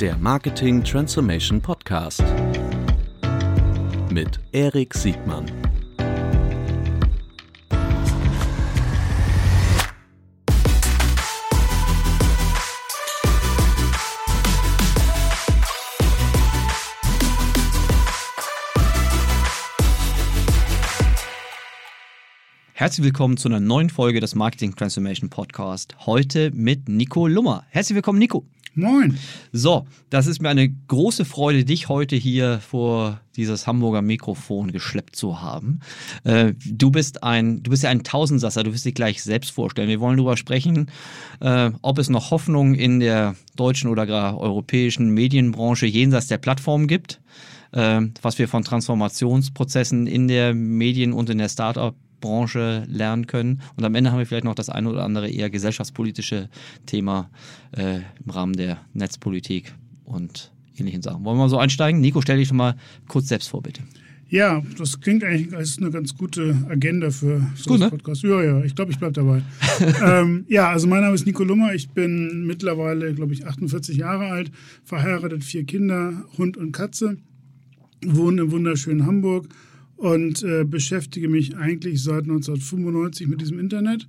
der Marketing Transformation Podcast mit Erik Siegmann. Herzlich willkommen zu einer neuen Folge des Marketing Transformation Podcast. Heute mit Nico Lummer. Herzlich willkommen, Nico. Moin. So, das ist mir eine große Freude, dich heute hier vor dieses Hamburger Mikrofon geschleppt zu haben. Äh, du bist ein, du bist ja ein Tausendsasser, du wirst dich gleich selbst vorstellen. Wir wollen darüber sprechen, äh, ob es noch Hoffnung in der deutschen oder gar europäischen Medienbranche jenseits der Plattform gibt, äh, was wir von Transformationsprozessen in der Medien- und in der Startup Branche lernen können. Und am Ende haben wir vielleicht noch das eine oder andere eher gesellschaftspolitische Thema äh, im Rahmen der Netzpolitik und ähnlichen Sachen. Wollen wir mal so einsteigen? Nico, stell dich doch mal kurz selbst vor, bitte. Ja, das klingt eigentlich als eine ganz gute Agenda für so einen ne? Podcast. Ja, ja, ich glaube, ich bleibe dabei. ähm, ja, also mein Name ist Nico Lummer. Ich bin mittlerweile, glaube ich, 48 Jahre alt, verheiratet, vier Kinder, Hund und Katze, wohne im wunderschönen Hamburg und äh, beschäftige mich eigentlich seit 1995 mit diesem Internet.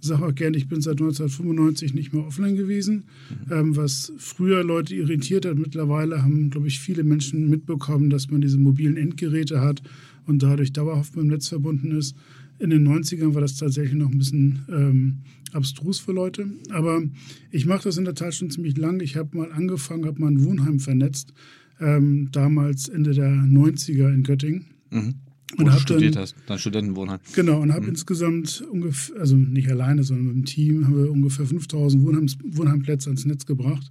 Sage auch gerne, ich bin seit 1995 nicht mehr offline gewesen, mhm. ähm, was früher Leute irritiert hat. Mittlerweile haben, glaube ich, viele Menschen mitbekommen, dass man diese mobilen Endgeräte hat und dadurch dauerhaft mit dem Netz verbunden ist. In den 90ern war das tatsächlich noch ein bisschen ähm, abstrus für Leute. Aber ich mache das in der Tat schon ziemlich lang. Ich habe mal angefangen, habe mal ein Wohnheim vernetzt, ähm, damals Ende der 90er in Göttingen. Mhm. Und Wo du studiert dann, hast, dein Studentenwohnheim. Genau, und habe mhm. insgesamt ungefähr, also nicht alleine, sondern mit dem Team, haben wir ungefähr 5000 Wohnheims, Wohnheimplätze ans Netz gebracht.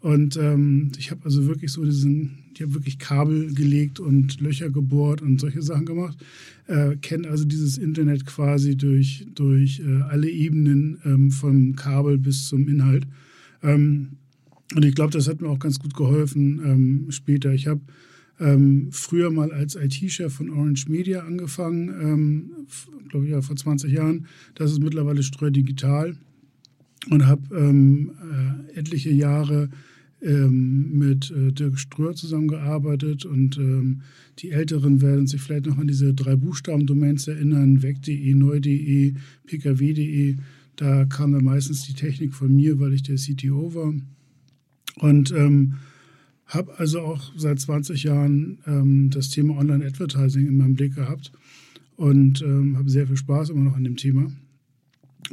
Und ähm, ich habe also wirklich so diesen, ich habe wirklich Kabel gelegt und Löcher gebohrt und solche Sachen gemacht. Äh, Kenne also dieses Internet quasi durch, durch äh, alle Ebenen ähm, vom Kabel bis zum Inhalt. Ähm, und ich glaube, das hat mir auch ganz gut geholfen ähm, später. Ich habe ähm, früher mal als IT-Chef von Orange Media angefangen, ähm, glaube ich ja vor 20 Jahren. Das ist mittlerweile Streu Digital und habe ähm, äh, etliche Jahre ähm, mit äh, Dirk Ströer zusammengearbeitet und ähm, die Älteren werden sich vielleicht noch an diese drei Buchstaben-Domains erinnern, weg.de, neu.de, pkw.de. Da kam dann meistens die Technik von mir, weil ich der CTO war. Und ähm, habe also auch seit 20 Jahren ähm, das Thema Online-Advertising in meinem Blick gehabt und ähm, habe sehr viel Spaß immer noch an dem Thema.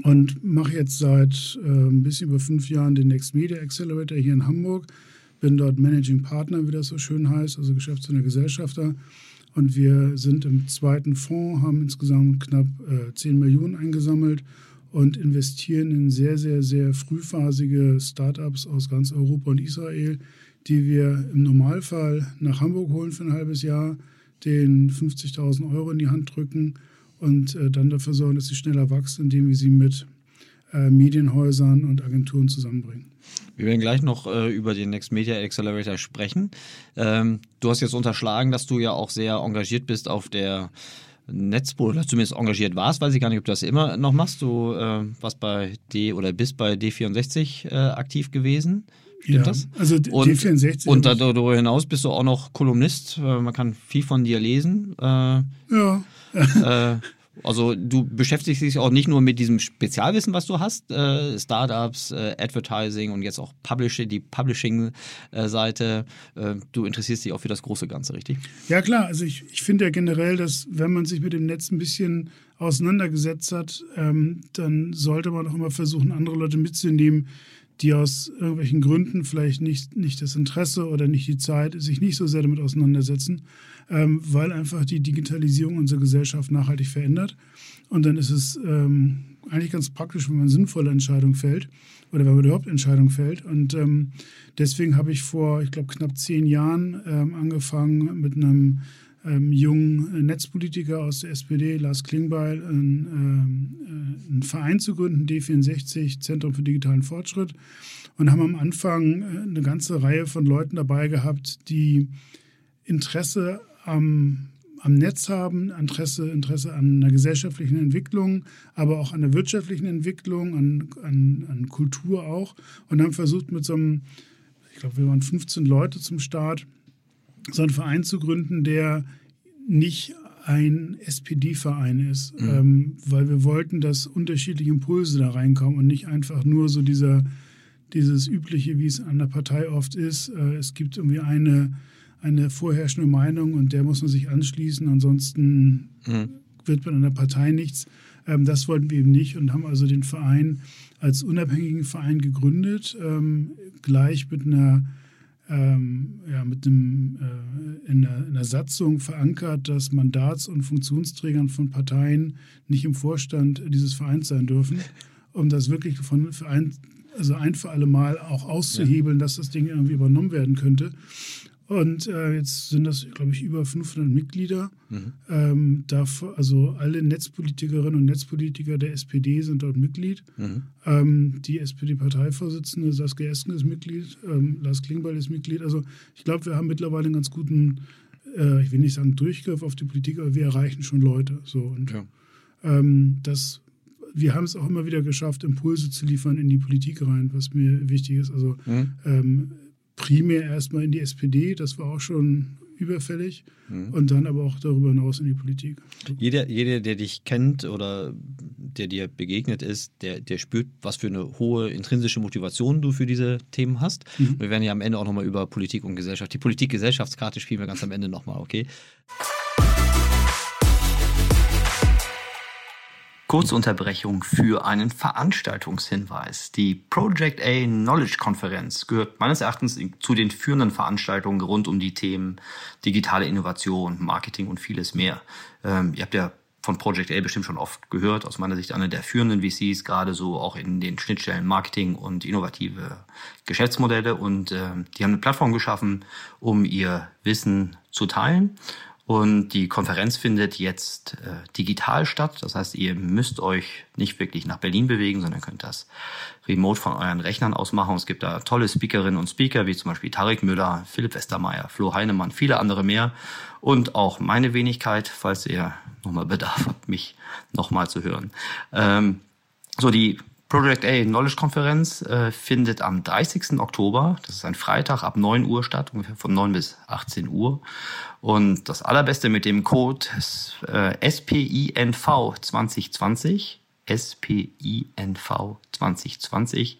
Und mache jetzt seit äh, ein bisschen über fünf Jahren den Next Media Accelerator hier in Hamburg. Bin dort Managing Partner, wie das so schön heißt, also Geschäftsführer Gesellschafter. Und wir sind im zweiten Fonds, haben insgesamt knapp äh, 10 Millionen eingesammelt und investieren in sehr, sehr, sehr frühphasige Startups aus ganz Europa und Israel, die wir im Normalfall nach Hamburg holen für ein halbes Jahr, den 50.000 Euro in die Hand drücken und äh, dann dafür sorgen, dass sie schneller wachsen, indem wir sie mit äh, Medienhäusern und Agenturen zusammenbringen. Wir werden gleich noch äh, über den Next Media Accelerator sprechen. Ähm, du hast jetzt unterschlagen, dass du ja auch sehr engagiert bist auf der Netzbuch oder zumindest engagiert warst, weiß ich gar nicht, ob du das immer noch machst. Du äh, warst bei D oder bist bei D64 äh, aktiv gewesen. Stimmt ja, das? Also und, D64. Und darüber hinaus bist du auch noch Kolumnist. Man kann viel von dir lesen. Äh, ja. äh, also du beschäftigst dich auch nicht nur mit diesem Spezialwissen, was du hast, äh, Startups, äh, Advertising und jetzt auch Publishing, die Publishing-Seite. Äh, du interessierst dich auch für das große Ganze, richtig? Ja klar, also ich, ich finde ja generell, dass wenn man sich mit dem Netz ein bisschen auseinandergesetzt hat, ähm, dann sollte man auch immer versuchen, andere Leute mitzunehmen, die aus irgendwelchen Gründen vielleicht nicht, nicht das Interesse oder nicht die Zeit, sich nicht so sehr damit auseinandersetzen, ähm, weil einfach die Digitalisierung unserer Gesellschaft nachhaltig verändert. Und dann ist es ähm, eigentlich ganz praktisch, wenn man sinnvolle Entscheidungen fällt oder wenn man überhaupt Entscheidungen fällt. Und ähm, deswegen habe ich vor, ich glaube, knapp zehn Jahren ähm, angefangen mit einem ähm, jungen Netzpolitiker aus der SPD, Lars Klingbeil, einen, ähm, äh, einen Verein zu gründen, D64, Zentrum für digitalen Fortschritt. Und haben am Anfang äh, eine ganze Reihe von Leuten dabei gehabt, die Interesse am, am Netz haben, Interesse, Interesse an einer gesellschaftlichen Entwicklung, aber auch an der wirtschaftlichen Entwicklung, an, an, an Kultur auch. Und haben versucht, mit so einem glaube, wir waren 15 Leute zum Start, so einen Verein zu gründen, der nicht ein SPD-Verein ist, mhm. ähm, weil wir wollten, dass unterschiedliche Impulse da reinkommen und nicht einfach nur so dieser, dieses übliche, wie es an der Partei oft ist. Äh, es gibt irgendwie eine, eine vorherrschende Meinung und der muss man sich anschließen, ansonsten mhm. wird man an der Partei nichts. Ähm, das wollten wir eben nicht und haben also den Verein als unabhängigen Verein gegründet, ähm, gleich mit einer ähm, ja, mit einem, äh, in, der, in der Satzung verankert, dass Mandats- und Funktionsträgern von Parteien nicht im Vorstand dieses Vereins sein dürfen, um das wirklich von für ein, also ein für alle Mal auch auszuhebeln, ja. dass das Ding irgendwie übernommen werden könnte. Und äh, jetzt sind das, glaube ich, über 500 Mitglieder. Mhm. Ähm, dafür, also alle Netzpolitikerinnen und Netzpolitiker der SPD sind dort Mitglied. Mhm. Ähm, die SPD-Parteivorsitzende Saskia Esken ist Mitglied, ähm, Lars Klingbeil ist Mitglied. Also ich glaube, wir haben mittlerweile einen ganz guten, äh, ich will nicht sagen Durchgriff auf die Politik, aber wir erreichen schon Leute. So. Und ja. Ähm, das wir haben es auch immer wieder geschafft, Impulse zu liefern in die Politik rein, was mir wichtig ist. Also mhm. ähm, primär erstmal in die SPD, das war auch schon überfällig mhm. und dann aber auch darüber hinaus in die Politik. Jeder, jeder, der dich kennt oder der dir begegnet ist, der, der spürt, was für eine hohe intrinsische Motivation du für diese Themen hast. Mhm. Wir werden ja am Ende auch nochmal über Politik und Gesellschaft, die Politik-Gesellschaftskarte spielen wir ganz am Ende nochmal, okay? Kurzunterbrechung für einen Veranstaltungshinweis. Die Project A Knowledge Konferenz gehört meines Erachtens zu den führenden Veranstaltungen rund um die Themen digitale Innovation, Marketing und vieles mehr. Ähm, ihr habt ja von Project A bestimmt schon oft gehört, aus meiner Sicht einer der führenden VCs, gerade so auch in den Schnittstellen Marketing und innovative Geschäftsmodelle. Und äh, die haben eine Plattform geschaffen, um ihr Wissen zu teilen. Und die Konferenz findet jetzt äh, digital statt. Das heißt, ihr müsst euch nicht wirklich nach Berlin bewegen, sondern könnt das remote von euren Rechnern aus machen. Es gibt da tolle Speakerinnen und Speaker, wie zum Beispiel Tarek Müller, Philipp Westermeier, Flo Heinemann, viele andere mehr. Und auch meine Wenigkeit, falls ihr nochmal Bedarf habt, mich nochmal zu hören. Ähm, so, die Project A Knowledge Konferenz äh, findet am 30. Oktober, das ist ein Freitag, ab 9 Uhr statt, ungefähr von 9 bis 18 Uhr. Und das Allerbeste mit dem Code äh, SPINV 2020, SPINV 2020,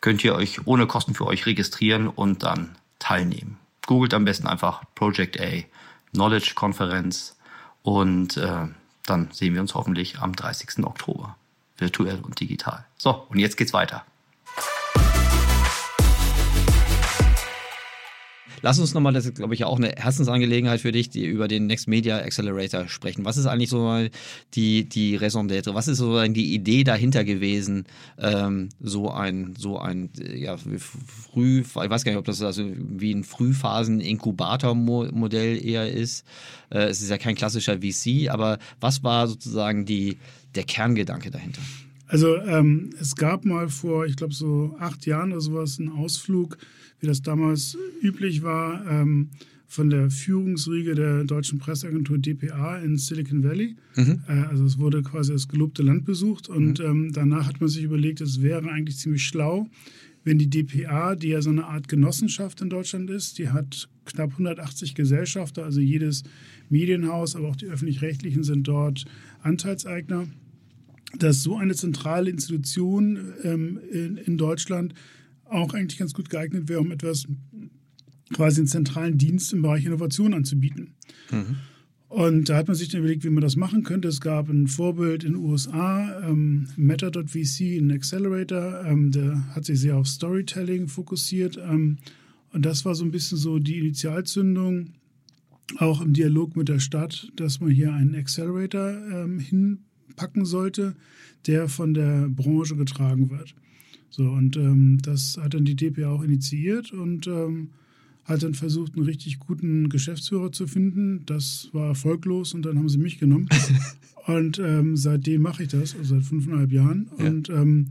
könnt ihr euch ohne Kosten für euch registrieren und dann teilnehmen. Googelt am besten einfach Project A Knowledge Konferenz und äh, dann sehen wir uns hoffentlich am 30. Oktober virtuell und digital. So, und jetzt geht's weiter. Lass uns nochmal, das ist, glaube ich, auch eine Herzensangelegenheit für dich, die über den Next Media Accelerator sprechen. Was ist eigentlich so die, die Raison d'être? Was ist so die Idee dahinter gewesen, ähm, so ein, so ein, ja, früh, ich weiß gar nicht, ob das also wie ein Frühphasen-Inkubator-Modell eher ist. Äh, es ist ja kein klassischer VC, aber was war sozusagen die, der Kerngedanke dahinter? Also ähm, es gab mal vor, ich glaube so acht Jahren oder sowas, einen Ausflug, wie das damals üblich war, ähm, von der Führungsriege der deutschen Presseagentur dpa in Silicon Valley. Mhm. Äh, also es wurde quasi das gelobte Land besucht und mhm. ähm, danach hat man sich überlegt, es wäre eigentlich ziemlich schlau, wenn die dpa, die ja so eine Art Genossenschaft in Deutschland ist, die hat knapp 180 Gesellschafter, also jedes Medienhaus, aber auch die öffentlich-rechtlichen sind dort Anteilseigner dass so eine zentrale Institution ähm, in, in, Deutschland auch eigentlich ganz gut geeignet wäre, um etwas quasi einen zentralen Dienst im Bereich Innovation anzubieten. Mhm. Und da hat man sich dann überlegt, wie man das machen könnte. Es gab ein Vorbild in den USA, ähm, Meta.vc, ein Accelerator, ähm, der hat sich sehr auf Storytelling fokussiert. Ähm, und das war so ein bisschen so die Initialzündung, auch im Dialog mit der Stadt, dass man hier einen Accelerator ähm, hin packen sollte, der von der Branche getragen wird. So, und ähm, das hat dann die DPA auch initiiert und ähm, hat dann versucht, einen richtig guten Geschäftsführer zu finden. Das war erfolglos und dann haben sie mich genommen. und ähm, seitdem mache ich das, also seit fünfeinhalb Jahren. Ja. Und ähm,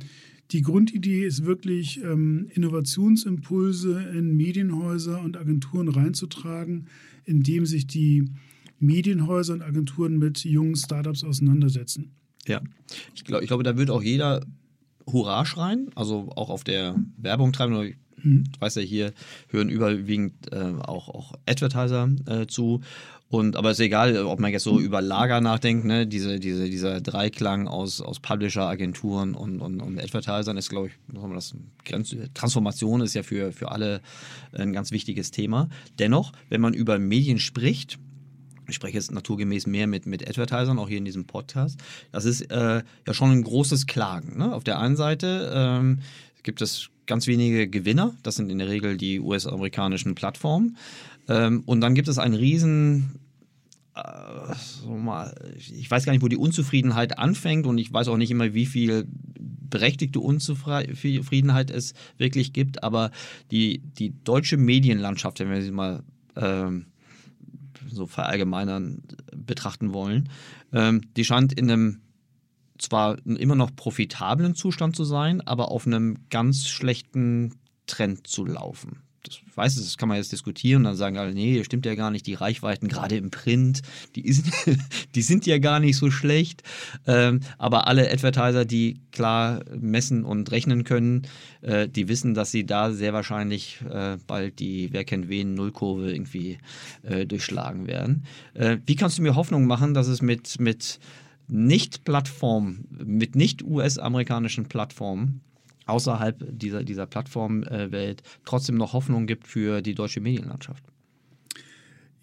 die Grundidee ist wirklich, ähm, Innovationsimpulse in Medienhäuser und Agenturen reinzutragen, indem sich die Medienhäuser und Agenturen mit jungen Startups auseinandersetzen. Ja, ich, glaub, ich glaube, da wird auch jeder Hurra schreien, also auch auf der Werbung treiben. Mhm. Du weißt ja, hier hören überwiegend äh, auch, auch Advertiser äh, zu. Und, aber es ist egal, ob man jetzt so über Lager nachdenkt, ne? Diese, diese, dieser Dreiklang aus, aus Publisher, Agenturen und, und, und Advertisern ist, glaube ich, das Transformation ist ja für, für alle ein ganz wichtiges Thema. Dennoch, wenn man über Medien spricht, ich spreche jetzt naturgemäß mehr mit, mit Advertisern, auch hier in diesem Podcast, das ist äh, ja schon ein großes Klagen. Ne? Auf der einen Seite ähm, gibt es ganz wenige Gewinner, das sind in der Regel die US-amerikanischen Plattformen. Ähm, und dann gibt es einen riesen äh, ich weiß gar nicht, wo die Unzufriedenheit anfängt und ich weiß auch nicht immer, wie viel berechtigte Unzufriedenheit es wirklich gibt, aber die, die deutsche Medienlandschaft, wenn wir sie mal ähm, so verallgemeinern betrachten wollen, ähm, die scheint in einem zwar immer noch profitablen Zustand zu sein, aber auf einem ganz schlechten Trend zu laufen das, ich weiß, das kann man jetzt diskutieren und dann sagen alle, nee, stimmt ja gar nicht, die Reichweiten, gerade im Print, die, ist, die sind ja gar nicht so schlecht. Ähm, aber alle Advertiser, die klar messen und rechnen können, äh, die wissen, dass sie da sehr wahrscheinlich äh, bald die Wer kennt wen Nullkurve irgendwie äh, durchschlagen werden. Äh, wie kannst du mir Hoffnung machen, dass es mit, mit nicht-Plattform, mit nicht US-amerikanischen Plattformen außerhalb dieser, dieser Plattformwelt trotzdem noch Hoffnung gibt für die deutsche Medienlandschaft?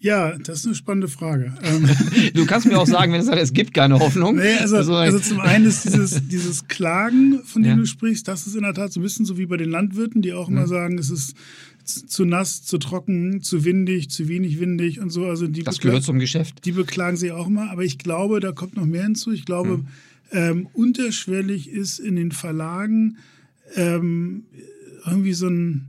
Ja, das ist eine spannende Frage. Ähm, du kannst mir auch sagen, wenn es sagt, es gibt keine Hoffnung. Nee, also, also, zum einen ist dieses, dieses Klagen, von dem ja. du sprichst, das ist in der Tat so ein bisschen so wie bei den Landwirten, die auch immer mhm. sagen, es ist zu nass, zu trocken, zu windig, zu wenig windig und so. Also die das gehört zum Geschäft. Die beklagen sich auch immer, aber ich glaube, da kommt noch mehr hinzu. Ich glaube, mhm. ähm, unterschwellig ist in den Verlagen ähm, irgendwie so ein,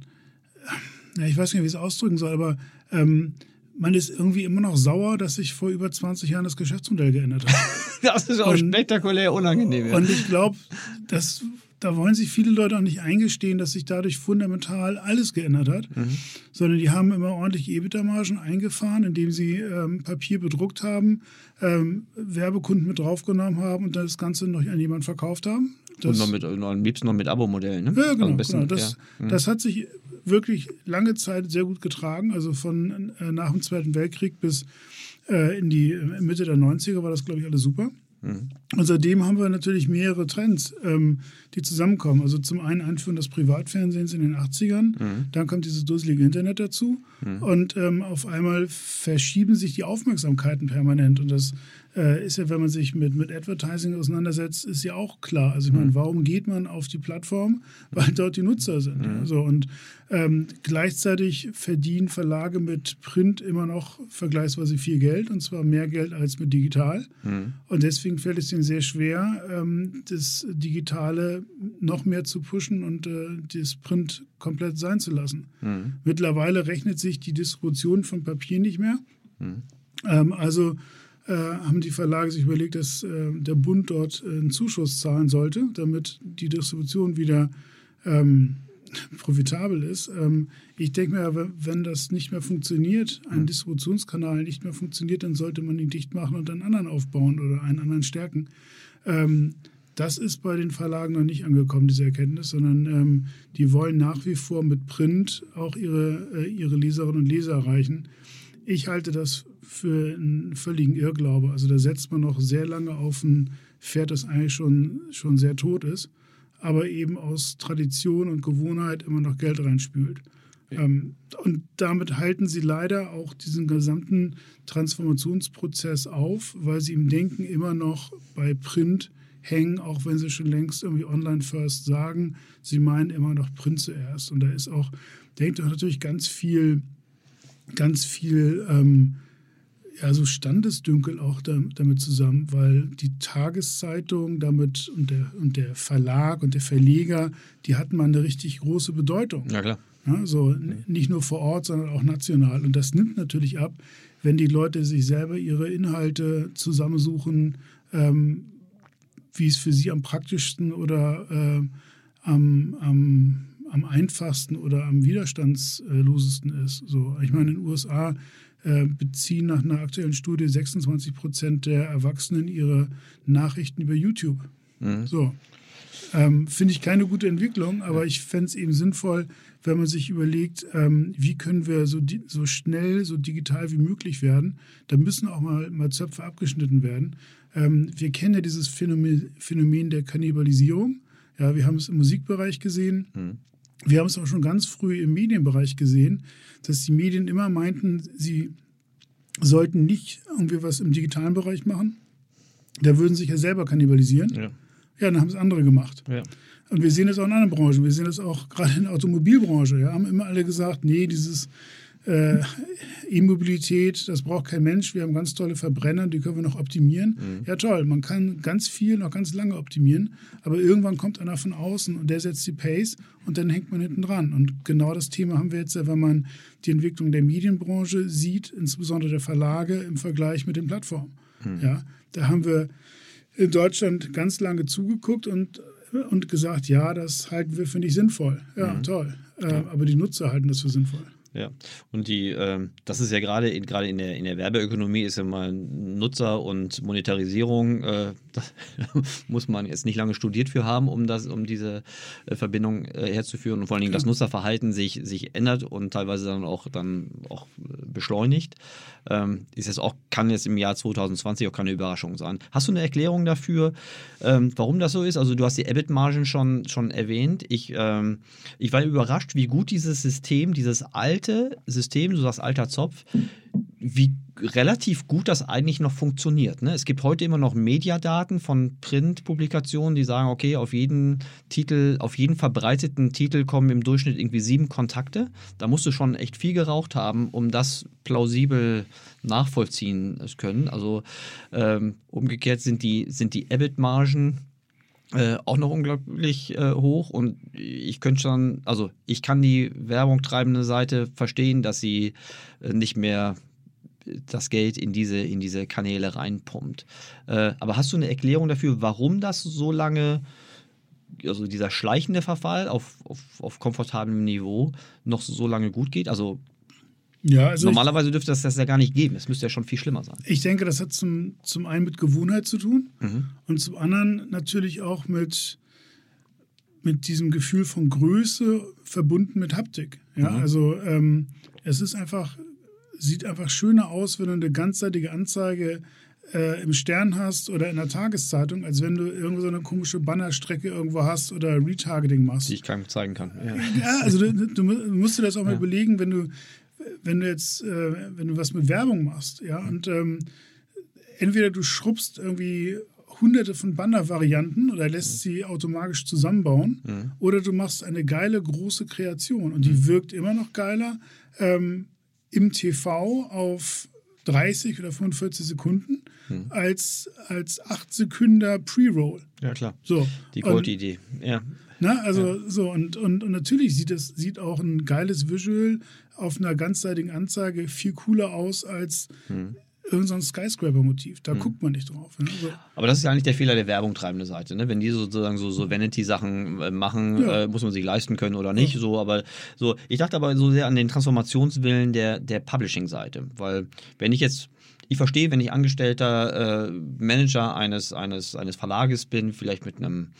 ja, ich weiß nicht, wie ich es ausdrücken soll, aber ähm, man ist irgendwie immer noch sauer, dass sich vor über 20 Jahren das Geschäftsmodell geändert hat. das ist auch und, spektakulär unangenehm. Ja. Und ich glaube, das da wollen sich viele Leute auch nicht eingestehen, dass sich dadurch fundamental alles geändert hat, mhm. sondern die haben immer ordentlich EBITDA-Margen eingefahren, indem sie ähm, Papier bedruckt haben, ähm, Werbekunden mit draufgenommen haben und das Ganze noch an jemanden verkauft haben. Das, und noch mit, noch, am liebsten noch mit Abo-Modellen. Ne? Ja, genau. Also bisschen, genau. Das, ja. das hat sich wirklich lange Zeit sehr gut getragen. Also von äh, nach dem Zweiten Weltkrieg bis äh, in die Mitte der 90er war das, glaube ich, alles super. Mhm. Und seitdem haben wir natürlich mehrere Trends, ähm, die zusammenkommen. Also zum einen Einführen des Privatfernsehens in den 80ern, mhm. dann kommt dieses dusselige Internet dazu mhm. und ähm, auf einmal verschieben sich die Aufmerksamkeiten permanent. Und das äh, ist ja, wenn man sich mit, mit Advertising auseinandersetzt, ist ja auch klar. Also ich meine, mhm. warum geht man auf die Plattform? Weil dort die Nutzer sind. Mhm. Also, und ähm, gleichzeitig verdienen Verlage mit Print immer noch vergleichsweise viel Geld und zwar mehr Geld als mit digital. Mhm. Und deswegen fällt es ihnen sehr schwer, ähm, das Digitale noch mehr zu pushen und äh, das Print komplett sein zu lassen. Mhm. Mittlerweile rechnet sich die Distribution von Papier nicht mehr. Mhm. Ähm, also äh, haben die Verlage sich überlegt, dass äh, der Bund dort äh, einen Zuschuss zahlen sollte, damit die Distribution wieder ähm, profitabel ist. Ähm, ich denke mir, wenn das nicht mehr funktioniert, ein Distributionskanal nicht mehr funktioniert, dann sollte man ihn dicht machen und einen anderen aufbauen oder einen anderen stärken. Ähm, das ist bei den Verlagen noch nicht angekommen, diese Erkenntnis, sondern ähm, die wollen nach wie vor mit Print auch ihre, äh, ihre Leserinnen und Leser erreichen. Ich halte das für einen völligen Irrglaube. Also da setzt man noch sehr lange auf ein Pferd, das eigentlich schon, schon sehr tot ist, aber eben aus Tradition und Gewohnheit immer noch Geld reinspült. Ja. Ähm, und damit halten sie leider auch diesen gesamten Transformationsprozess auf, weil sie im Denken immer noch bei Print hängen, auch wenn sie schon längst irgendwie online first sagen. Sie meinen immer noch Print zuerst. Und da ist auch, denkt auch natürlich ganz viel ganz viel ähm, ja, so Standesdünkel auch da, damit zusammen, weil die Tageszeitung damit und der, und der Verlag und der Verleger, die hatten mal eine richtig große Bedeutung. Ja, klar. Ja, so nicht nur vor Ort, sondern auch national. Und das nimmt natürlich ab, wenn die Leute sich selber ihre Inhalte zusammensuchen, ähm, wie es für sie am praktischsten oder äh, am, am am einfachsten oder am widerstandslosesten ist. So, ich meine, in den USA beziehen nach einer aktuellen Studie 26 Prozent der Erwachsenen ihre Nachrichten über YouTube. Mhm. So. Ähm, Finde ich keine gute Entwicklung, aber ich fände es eben sinnvoll, wenn man sich überlegt, ähm, wie können wir so, so schnell, so digital wie möglich werden. Da müssen auch mal, mal Zöpfe abgeschnitten werden. Ähm, wir kennen ja dieses Phänomen, Phänomen der Kannibalisierung. Ja, wir haben es im Musikbereich gesehen. Mhm. Wir haben es auch schon ganz früh im Medienbereich gesehen, dass die Medien immer meinten, sie sollten nicht irgendwie was im digitalen Bereich machen. Da würden sich ja selber kannibalisieren. Ja, ja dann haben es andere gemacht. Ja. Und wir sehen das auch in anderen Branchen. Wir sehen das auch gerade in der Automobilbranche. Ja, haben immer alle gesagt, nee, dieses äh, E-Mobilität, das braucht kein Mensch. Wir haben ganz tolle Verbrenner, die können wir noch optimieren. Mhm. Ja, toll, man kann ganz viel noch ganz lange optimieren, aber irgendwann kommt einer von außen und der setzt die Pace und dann hängt man hinten dran. Und genau das Thema haben wir jetzt, wenn man die Entwicklung der Medienbranche sieht, insbesondere der Verlage im Vergleich mit den Plattformen. Mhm. Ja, da haben wir in Deutschland ganz lange zugeguckt und, und gesagt, ja, das halten wir für nicht sinnvoll. Ja, mhm. toll. Äh, aber die Nutzer halten das für sinnvoll. Ja, und die, äh, das ist ja gerade in, gerade in der, in der Werbeökonomie ist ja mal Nutzer und Monetarisierung, äh, muss man jetzt nicht lange studiert für haben, um das, um diese äh, Verbindung äh, herzuführen und vor allen Dingen das Nutzerverhalten sich, sich ändert und teilweise dann auch dann auch beschleunigt. Ähm, ist jetzt auch, kann jetzt im Jahr 2020 auch keine Überraschung sein. Hast du eine Erklärung dafür, ähm, warum das so ist? Also du hast die EBIT-Margen schon, schon erwähnt. Ich, ähm, ich war überrascht, wie gut dieses System, dieses alte System, du sagst alter Zopf, wie relativ gut das eigentlich noch funktioniert. Ne? Es gibt heute immer noch Mediadaten von Printpublikationen, die sagen, okay, auf jeden Titel, auf jeden verbreiteten Titel kommen im Durchschnitt irgendwie sieben Kontakte. Da musst du schon echt viel geraucht haben, um das plausibel nachvollziehen zu können. Also ähm, umgekehrt sind die, sind die EBIT-Margen äh, auch noch unglaublich äh, hoch und ich könnte schon, also ich kann die Werbung treibende Seite verstehen, dass sie äh, nicht mehr das Geld in diese, in diese Kanäle reinpumpt. Äh, aber hast du eine Erklärung dafür, warum das so lange, also dieser schleichende Verfall auf, auf, auf komfortablem Niveau noch so lange gut geht? Also ja, also Normalerweise ich, dürfte das das ja gar nicht geben. Es müsste ja schon viel schlimmer sein. Ich denke, das hat zum, zum einen mit Gewohnheit zu tun mhm. und zum anderen natürlich auch mit, mit diesem Gefühl von Größe verbunden mit Haptik. Ja, mhm. also ähm, es ist einfach sieht einfach schöner aus, wenn du eine ganzseitige Anzeige äh, im Stern hast oder in der Tageszeitung, als wenn du irgendwo so eine komische Bannerstrecke irgendwo hast oder Retargeting machst. Die ich keinem zeigen kann. Ja, ja also du, du, musst dir das auch mal ja. überlegen, wenn du, wenn du jetzt, äh, wenn du was mit Werbung machst, ja, und ähm, entweder du schrubbst irgendwie hunderte von Banner-Varianten oder lässt mhm. sie automatisch zusammenbauen mhm. oder du machst eine geile große Kreation und die mhm. wirkt immer noch geiler, ähm, im TV auf 30 oder 45 Sekunden hm. als, als 8 Sekunden Pre-Roll. Ja, klar. So. Die Gold-Idee, ja. Na, also ja. so, und, und, und natürlich sieht es sieht auch ein geiles Visual auf einer ganzseitigen Anzeige viel cooler aus als hm irgendein Skyscraper-Motiv. Da hm. guckt man nicht drauf. Ne? Also, Aber das ist ja eigentlich der Fehler der Werbung treibende Seite. Ne? Wenn die sozusagen so, so Vanity-Sachen äh, machen, ja. äh, muss man sich leisten können oder nicht. Ja. So, aber so, ich dachte aber so sehr an den Transformationswillen der, der Publishing-Seite. Weil wenn ich jetzt ich verstehe, wenn ich angestellter äh, Manager eines, eines, eines Verlages bin, vielleicht mit einem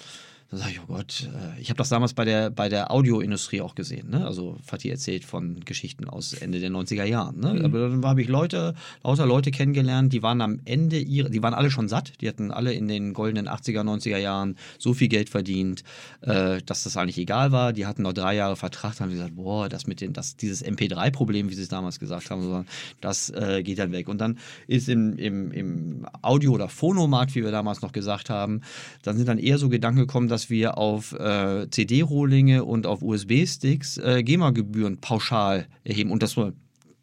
da sage ich, oh Gott, äh, ich habe das damals bei der, bei der Audioindustrie auch gesehen. Ne? Also Fatih erzählt von Geschichten aus Ende der 90er Jahren. Ne? Mhm. Aber dann habe ich Leute, lauter Leute kennengelernt, die waren am Ende ihrer, die waren alle schon satt, die hatten alle in den goldenen 80er, 90er Jahren so viel Geld verdient, äh, dass das eigentlich egal war. Die hatten noch drei Jahre Vertrag, haben gesagt, boah, das mit den, das, dieses MP3-Problem, wie sie es damals gesagt haben, das äh, geht dann weg. Und dann ist im, im, im Audio- oder Phonomarkt, wie wir damals noch gesagt haben, dann sind dann eher so Gedanken gekommen, dass dass wir auf äh, CD-Rohlinge und auf USB-Sticks äh, GEMA-Gebühren pauschal erheben. Und das war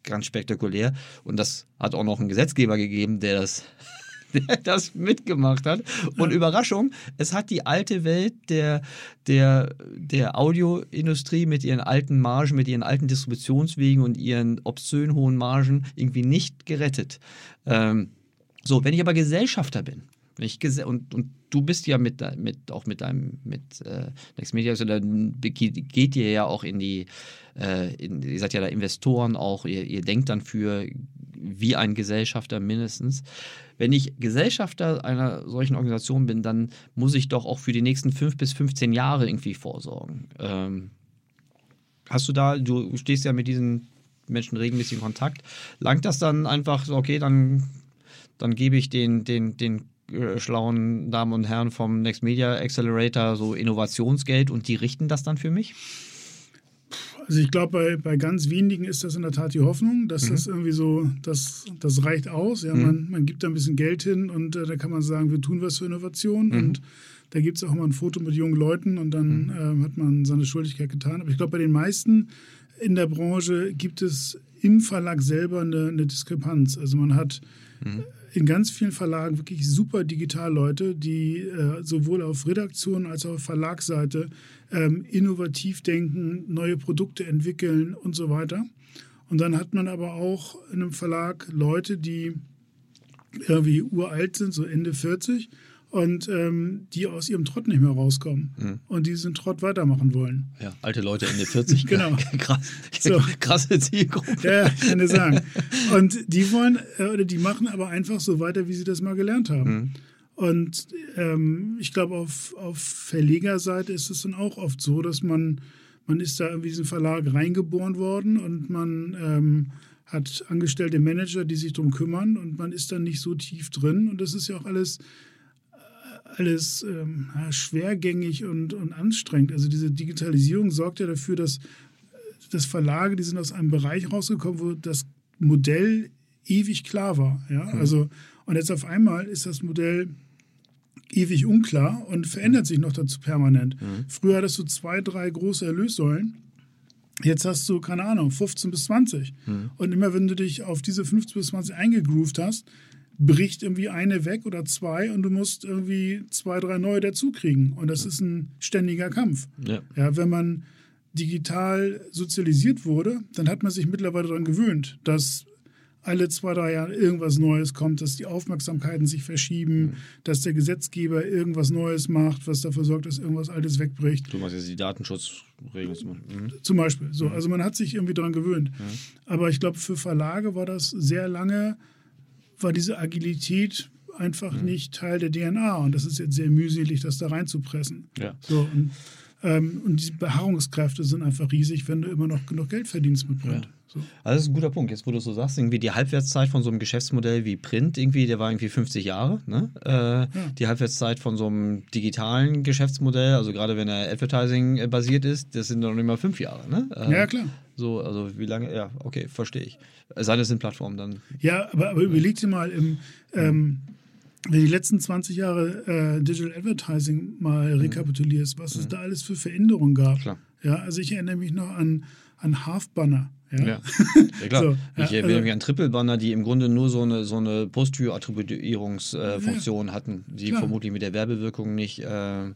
ganz spektakulär. Und das hat auch noch einen Gesetzgeber gegeben, der das der das mitgemacht hat. Und. Überraschung, es hat die alte Welt der, der, der Audioindustrie mit ihren alten Margen, mit ihren alten Distributionswegen und ihren obszön hohen Margen irgendwie nicht gerettet. Ähm, so, wenn ich aber Gesellschafter bin, und, und du bist ja mit, mit auch mit deinem mit äh, Next Media, also dann geht ihr ja auch in die, äh, in, ihr seid ja da Investoren auch, ihr, ihr denkt dann für wie ein Gesellschafter mindestens. Wenn ich Gesellschafter einer solchen Organisation bin, dann muss ich doch auch für die nächsten fünf bis 15 Jahre irgendwie vorsorgen. Ähm, hast du da, du stehst ja mit diesen Menschen regelmäßig in Kontakt, langt das dann einfach so, okay, dann, dann gebe ich den, den, den äh, schlauen Damen und Herren vom Next Media Accelerator so Innovationsgeld und die richten das dann für mich? Also ich glaube, bei, bei ganz wenigen ist das in der Tat die Hoffnung, dass mhm. das irgendwie so, das, das reicht aus. Ja, mhm. man, man gibt da ein bisschen Geld hin und äh, da kann man sagen, wir tun was für Innovation mhm. und da gibt es auch mal ein Foto mit jungen Leuten und dann mhm. äh, hat man seine Schuldigkeit getan. Aber ich glaube, bei den meisten in der Branche gibt es im Verlag selber eine, eine Diskrepanz. Also man hat mhm in ganz vielen Verlagen wirklich super Digitalleute, die äh, sowohl auf Redaktion als auch auf Verlagsseite ähm, innovativ denken, neue Produkte entwickeln und so weiter. Und dann hat man aber auch in einem Verlag Leute, die irgendwie uralt sind, so Ende 40 und ähm, die aus ihrem Trott nicht mehr rauskommen mhm. und diesen Trott weitermachen wollen. Ja, alte Leute Ende 40. genau. Krass, so. Krasse Zielgruppe. Ja, kann ich sagen. Und die wollen, äh, oder die machen aber einfach so weiter, wie sie das mal gelernt haben. Mhm. Und ähm, ich glaube, auf, auf Verlegerseite ist es dann auch oft so, dass man, man ist da in diesen Verlag reingeboren worden und man ähm, hat angestellte Manager, die sich darum kümmern und man ist dann nicht so tief drin. Und das ist ja auch alles alles ähm, schwergängig und, und anstrengend. Also diese Digitalisierung sorgt ja dafür, dass, dass Verlage, die sind aus einem Bereich rausgekommen, wo das Modell ewig klar war. Ja? Mhm. Also, und jetzt auf einmal ist das Modell ewig unklar und verändert sich noch dazu permanent. Mhm. Früher hattest du zwei, drei große Erlössäulen. Jetzt hast du, keine Ahnung, 15 bis 20. Mhm. Und immer wenn du dich auf diese 15 bis 20 eingegroovt hast, bricht irgendwie eine weg oder zwei und du musst irgendwie zwei, drei neue dazukriegen. Und das ist ein ständiger Kampf. Ja. ja, wenn man digital sozialisiert wurde, dann hat man sich mittlerweile daran gewöhnt, dass alle zwei, drei Jahre irgendwas Neues kommt, dass die Aufmerksamkeiten sich verschieben, mhm. dass der Gesetzgeber irgendwas Neues macht, was dafür sorgt, dass irgendwas Altes wegbricht. Du meinst jetzt die Datenschutzregeln zum Beispiel. Mhm. Zum Beispiel. So, mhm. Also man hat sich irgendwie daran gewöhnt. Mhm. Aber ich glaube, für Verlage war das sehr lange war diese Agilität einfach mhm. nicht Teil der DNA. Und das ist jetzt sehr mühselig, das da reinzupressen. Ja. So, und, ähm, und die Beharrungskräfte sind einfach riesig, wenn du immer noch genug Geld verdienst mit Print. Ja. So. Also das ist ein guter Punkt. Jetzt, wo du so sagst, irgendwie die Halbwertszeit von so einem Geschäftsmodell wie Print, irgendwie, der war irgendwie 50 Jahre. Ne? Äh, ja. Die Halbwertszeit von so einem digitalen Geschäftsmodell, also gerade wenn er Advertising äh, basiert ist, das sind noch nicht mal fünf Jahre. Ne? Äh, ja, klar. So, also wie lange, ja, okay, verstehe ich. Sei das sind Plattformen dann. Ja, aber, aber überleg dir mal, im, ähm, wenn du die letzten 20 Jahre äh, Digital Advertising mal mhm. rekapitulierst, was mhm. es da alles für Veränderungen gab. Klar. Ja, also ich erinnere mich noch an, an Half-Banner. Ja. ja. ja klar. so, ich erinnere also, mich an Triple-Banner, die im Grunde nur so eine, so eine Posttür-Attribuierungsfunktion äh, hatten, die klar. vermutlich mit der Werbewirkung nicht. Äh,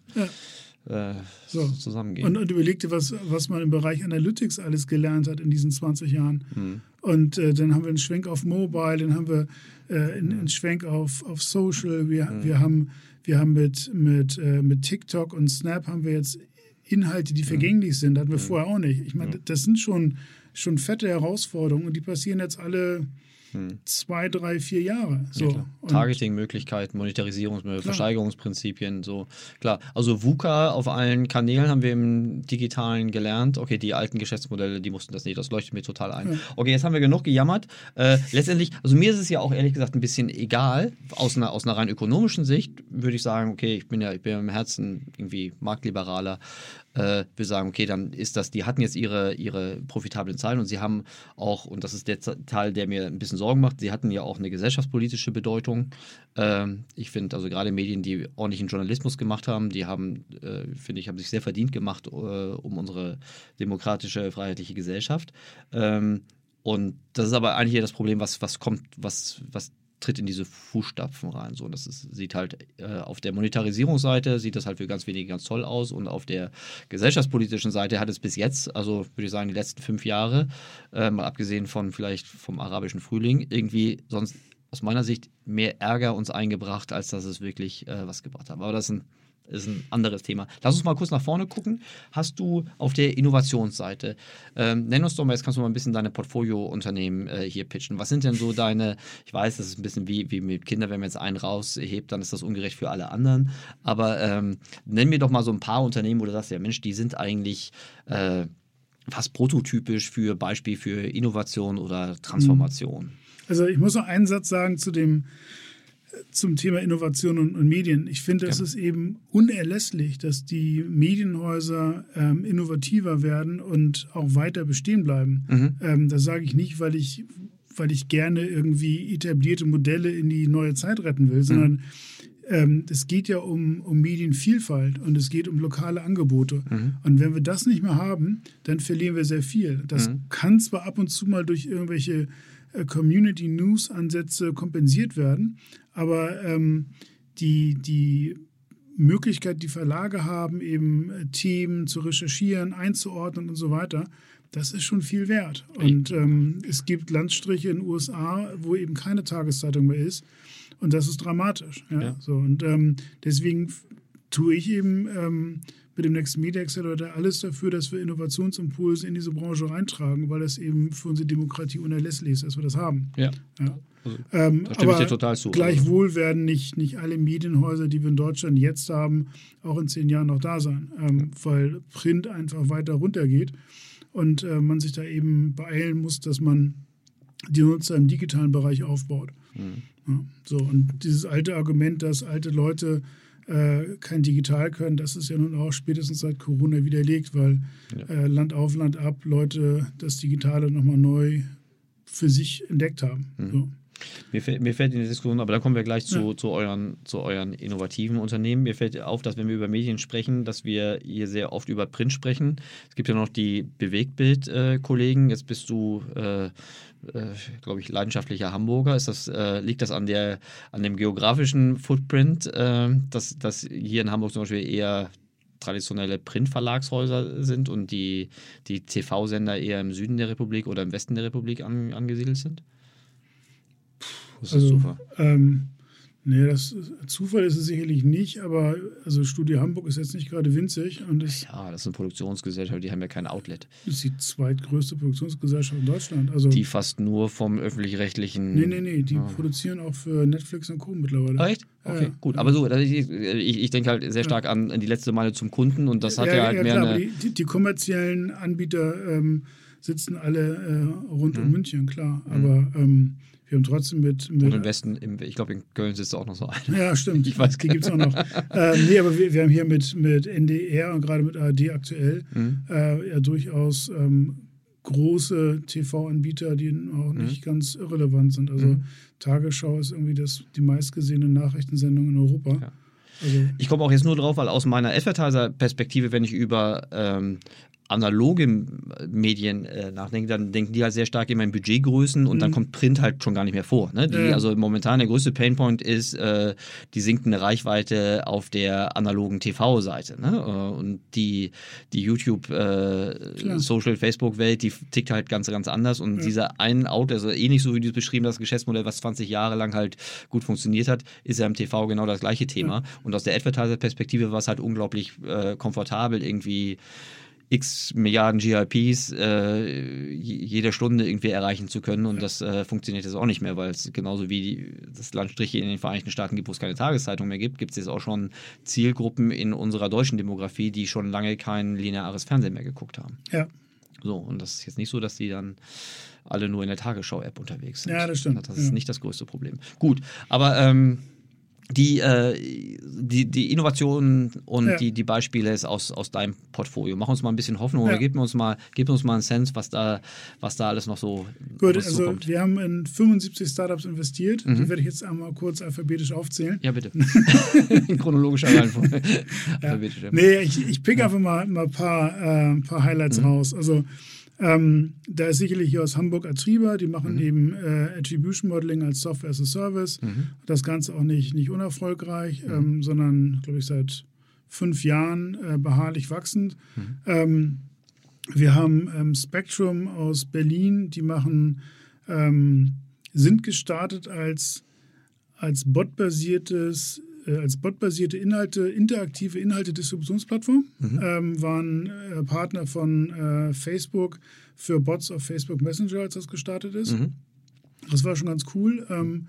äh, so. zusammengehen. Und, und überleg dir, was, was man im Bereich Analytics alles gelernt hat in diesen 20 Jahren. Mhm. Und äh, dann haben wir einen Schwenk auf Mobile, dann haben wir äh, einen, einen, Schwenk auf, auf Social, wir, mhm. wir haben, wir haben mit, mit, äh, mit TikTok und Snap haben wir jetzt Inhalte, die mhm. vergänglich sind. Das hatten wir mhm. vorher auch nicht. Ich meine, das sind schon, schon fette Herausforderungen und die passieren jetzt alle hm. zwei, drei, vier Jahre. So. Ja, Targeting-Möglichkeiten, Monetarisierungsmöglichkeiten, Versteigerungsprinzipien, so klar. Also VUCA auf allen Kanälen haben wir im Digitalen gelernt. Okay, die alten Geschäftsmodelle, die mussten das nicht, das leuchtet mir total ein. Ja. Okay, jetzt haben wir genug gejammert. Äh, letztendlich, also mir ist es ja auch ehrlich gesagt ein bisschen egal. Aus einer, aus einer rein ökonomischen Sicht würde ich sagen, okay, ich bin ja, ich bin im Herzen irgendwie Marktliberaler äh, wir sagen, okay, dann ist das, die hatten jetzt ihre, ihre profitablen Zahlen und sie haben auch, und das ist der Teil, der mir ein bisschen Sorgen macht, sie hatten ja auch eine gesellschaftspolitische Bedeutung. Ähm, ich finde, also gerade Medien, die ordentlichen Journalismus gemacht haben, die haben, äh, finde ich, haben sich sehr verdient gemacht äh, um unsere demokratische, freiheitliche Gesellschaft. Ähm, und das ist aber eigentlich das Problem, was, was kommt, was, was tritt in diese Fußstapfen rein. So, und das ist, sieht halt äh, auf der Monetarisierungsseite sieht das halt für ganz wenige ganz toll aus und auf der gesellschaftspolitischen Seite hat es bis jetzt, also würde ich sagen, die letzten fünf Jahre, äh, mal abgesehen von vielleicht vom arabischen Frühling, irgendwie sonst aus meiner Sicht mehr Ärger uns eingebracht, als dass es wirklich äh, was gebracht hat. Aber das ist ein ist ein anderes Thema. Lass uns mal kurz nach vorne gucken. Hast du auf der Innovationsseite, ähm, nenn uns doch mal, jetzt kannst du mal ein bisschen deine Portfolio-Unternehmen äh, hier pitchen. Was sind denn so deine, ich weiß, das ist ein bisschen wie, wie mit Kindern, wenn man jetzt einen raushebt, dann ist das ungerecht für alle anderen. Aber ähm, nenn mir doch mal so ein paar Unternehmen, wo du sagst, ja Mensch, die sind eigentlich äh, fast prototypisch für Beispiel für Innovation oder Transformation. Also ich muss noch einen Satz sagen zu dem zum Thema Innovation und, und Medien. Ich finde, ja. es ist eben unerlässlich, dass die Medienhäuser ähm, innovativer werden und auch weiter bestehen bleiben. Mhm. Ähm, das sage ich nicht, weil ich, weil ich gerne irgendwie etablierte Modelle in die neue Zeit retten will, sondern mhm. ähm, es geht ja um, um Medienvielfalt und es geht um lokale Angebote. Mhm. Und wenn wir das nicht mehr haben, dann verlieren wir sehr viel. Das mhm. kann zwar ab und zu mal durch irgendwelche Community News Ansätze kompensiert werden, aber ähm, die, die Möglichkeit, die Verlage haben, eben äh, Themen zu recherchieren, einzuordnen und so weiter, das ist schon viel wert. Und ähm, es gibt Landstriche in den USA, wo eben keine Tageszeitung mehr ist. Und das ist dramatisch. Ja? ja. So, und ähm, deswegen tue ich eben ähm, mit dem nächsten Media Accelerator alles dafür, dass wir Innovationsimpulse in diese Branche reintragen, weil das eben für unsere Demokratie unerlässlich ist, dass wir das haben. Ja. ja. Also, ähm, da stimme ich dir total zu. Gleichwohl werden nicht, nicht alle Medienhäuser, die wir in Deutschland jetzt haben, auch in zehn Jahren noch da sein, ähm, weil Print einfach weiter runtergeht und äh, man sich da eben beeilen muss, dass man die Nutzer im digitalen Bereich aufbaut. Mhm. Ja, so, und dieses alte Argument, dass alte Leute äh, kein Digital können, das ist ja nun auch spätestens seit Corona widerlegt, weil ja. äh, Land auf, Land ab Leute das Digitale nochmal neu für sich entdeckt haben. Mhm. So. Mir fällt, mir fällt in der Diskussion, aber da kommen wir gleich zu, ja. zu, euren, zu euren innovativen Unternehmen. Mir fällt auf, dass wenn wir über Medien sprechen, dass wir hier sehr oft über Print sprechen. Es gibt ja noch die Bewegtbild-Kollegen. Jetzt bist du, äh, äh, glaube ich, leidenschaftlicher Hamburger. Ist das, äh, liegt das an, der, an dem geografischen Footprint, äh, dass, dass hier in Hamburg zum Beispiel eher traditionelle Printverlagshäuser sind und die, die TV-Sender eher im Süden der Republik oder im Westen der Republik an, angesiedelt sind? Das ist also, Zufall. Ähm, nee, das Zufall ist es sicherlich nicht, aber also Studio Hamburg ist jetzt nicht gerade winzig. Und ist, ja, das ist eine Produktionsgesellschaft, die haben ja kein Outlet. Das ist die zweitgrößte Produktionsgesellschaft in Deutschland. Also, die fast nur vom öffentlich-rechtlichen. Nee, nee, nee, die ja. produzieren auch für Netflix und Co. mittlerweile. Echt? Okay, ja, gut. Aber so, ich, ich, denke halt sehr stark an, die letzte Meile zum Kunden und das hat ja, ja halt mehr. Klar, eine die, die, kommerziellen Anbieter ähm, sitzen alle äh, rund hm. um München, klar. Mhm. Aber ähm, wir haben trotzdem mit. mit und im Westen, im, ich glaube, in Köln sitzt auch noch so ein. Ja, stimmt. Ich weiß, die gibt es auch noch. ähm, nee, aber wir, wir haben hier mit, mit NDR und gerade mit ARD aktuell mhm. äh, ja durchaus ähm, große TV-Anbieter, die auch mhm. nicht ganz irrelevant sind. Also mhm. Tagesschau ist irgendwie das, die meistgesehene Nachrichtensendung in Europa. Ja. Also ich komme auch jetzt nur drauf, weil aus meiner Advertiser-Perspektive, wenn ich über ähm, analoge Medien äh, nachdenken, dann denken die halt sehr stark immer in Budgetgrößen und mhm. dann kommt Print halt schon gar nicht mehr vor. Ne? Die, ja. Also momentan der größte Painpoint ist äh, die sinkende Reichweite auf der analogen TV-Seite. Ne? Äh, und die, die YouTube, äh, Social, Facebook-Welt, die tickt halt ganz, ganz anders. Und ja. dieser ein Out, also ähnlich so wie du es beschrieben hast, Geschäftsmodell, was 20 Jahre lang halt gut funktioniert hat, ist ja im TV genau das gleiche Thema. Ja. Und aus der Advertiser-Perspektive war es halt unglaublich äh, komfortabel, irgendwie x Milliarden GIPs äh, jede Stunde irgendwie erreichen zu können. Und das äh, funktioniert jetzt auch nicht mehr, weil es genauso wie die, das Landstriche in den Vereinigten Staaten gibt, wo es keine Tageszeitung mehr gibt, gibt es jetzt auch schon Zielgruppen in unserer deutschen Demografie, die schon lange kein lineares Fernsehen mehr geguckt haben. Ja. So, und das ist jetzt nicht so, dass die dann alle nur in der Tagesschau-App unterwegs sind. Ja, das stimmt. Das ist ja. nicht das größte Problem. Gut, aber ähm, die, äh, die, die Innovationen und ja. die, die Beispiele ist aus, aus deinem Portfolio. Mach uns mal ein bisschen Hoffnung ja. oder gib uns mal, gib uns mal einen Sense, was da, was da alles noch so Gut, also zukommt. wir haben in 75 Startups investiert. Mhm. Die werde ich jetzt einmal kurz alphabetisch aufzählen. Ja, bitte. in chronologischer Reihenfolge. ja. Nee, ich, ich pick einfach mal, mal ein paar, äh, ein paar Highlights mhm. raus. Also ähm, da ist sicherlich hier aus Hamburg Atriba, die machen mhm. eben äh, Attribution Modeling als Software as a Service. Mhm. Das Ganze auch nicht, nicht unerfolgreich, mhm. ähm, sondern, glaube ich, seit fünf Jahren äh, beharrlich wachsend. Mhm. Ähm, wir haben ähm, Spectrum aus Berlin, die machen, ähm, sind gestartet als, als botbasiertes äh, als botbasierte Inhalte, interaktive Inhalte-Distributionsplattform, ähm, waren äh, Partner von äh, Facebook für Bots auf Facebook Messenger, als das gestartet ist. Das war schon ganz cool. Ähm,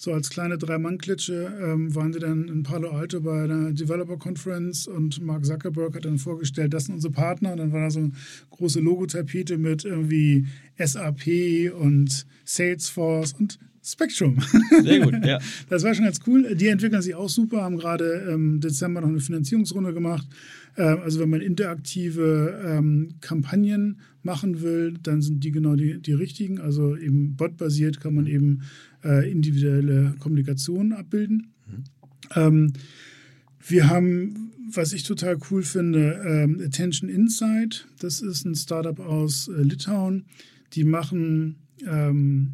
so als kleine Drei-Mann-Klitsche ähm, waren sie dann in Palo Alto bei einer Developer Conference und Mark Zuckerberg hat dann vorgestellt, das sind unsere Partner. Und dann war da so eine große Logotapete mit irgendwie SAP und Salesforce und Spectrum. Sehr gut, ja. Das war schon ganz cool. Die entwickeln sich auch super, haben gerade im ähm, Dezember noch eine Finanzierungsrunde gemacht. Ähm, also wenn man interaktive ähm, Kampagnen machen will, dann sind die genau die, die richtigen. Also eben botbasiert kann man eben äh, individuelle Kommunikation abbilden. Mhm. Wir haben, was ich total cool finde, Attention Insight. Das ist ein Startup aus äh, Litauen. Die machen ähm,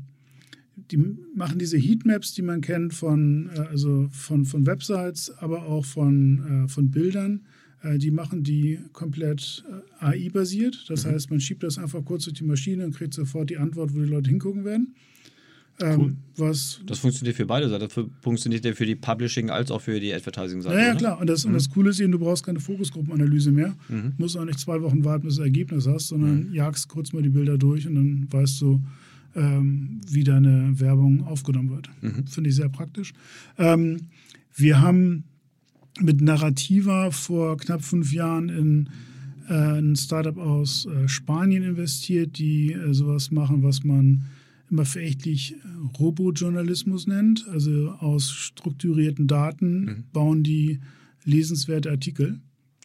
die machen diese Heatmaps, die man kennt von, äh, also von, von Websites, aber auch von, äh, von Bildern. Äh, die machen die komplett AI-basiert. Das mhm. heißt, man schiebt das einfach kurz durch die Maschine und kriegt sofort die Antwort, wo die Leute hingucken werden. Ähm, cool. was das funktioniert für beide Seiten. Das funktioniert ja für die Publishing als auch für die Advertising-Seite. Ja, ja, klar. Und das, mhm. und das Coole ist eben, du brauchst keine Fokusgruppenanalyse mehr. Mhm. Musst auch nicht zwei Wochen warten, bis du das Ergebnis hast, sondern mhm. jagst kurz mal die Bilder durch und dann weißt du, ähm, wie deine Werbung aufgenommen wird. Mhm. Finde ich sehr praktisch. Ähm, wir haben mit Narrativa vor knapp fünf Jahren in äh, ein Startup aus äh, Spanien investiert, die äh, sowas machen, was man immer verächtlich äh, Robojournalismus nennt. Also aus strukturierten Daten mhm. bauen die lesenswerte Artikel.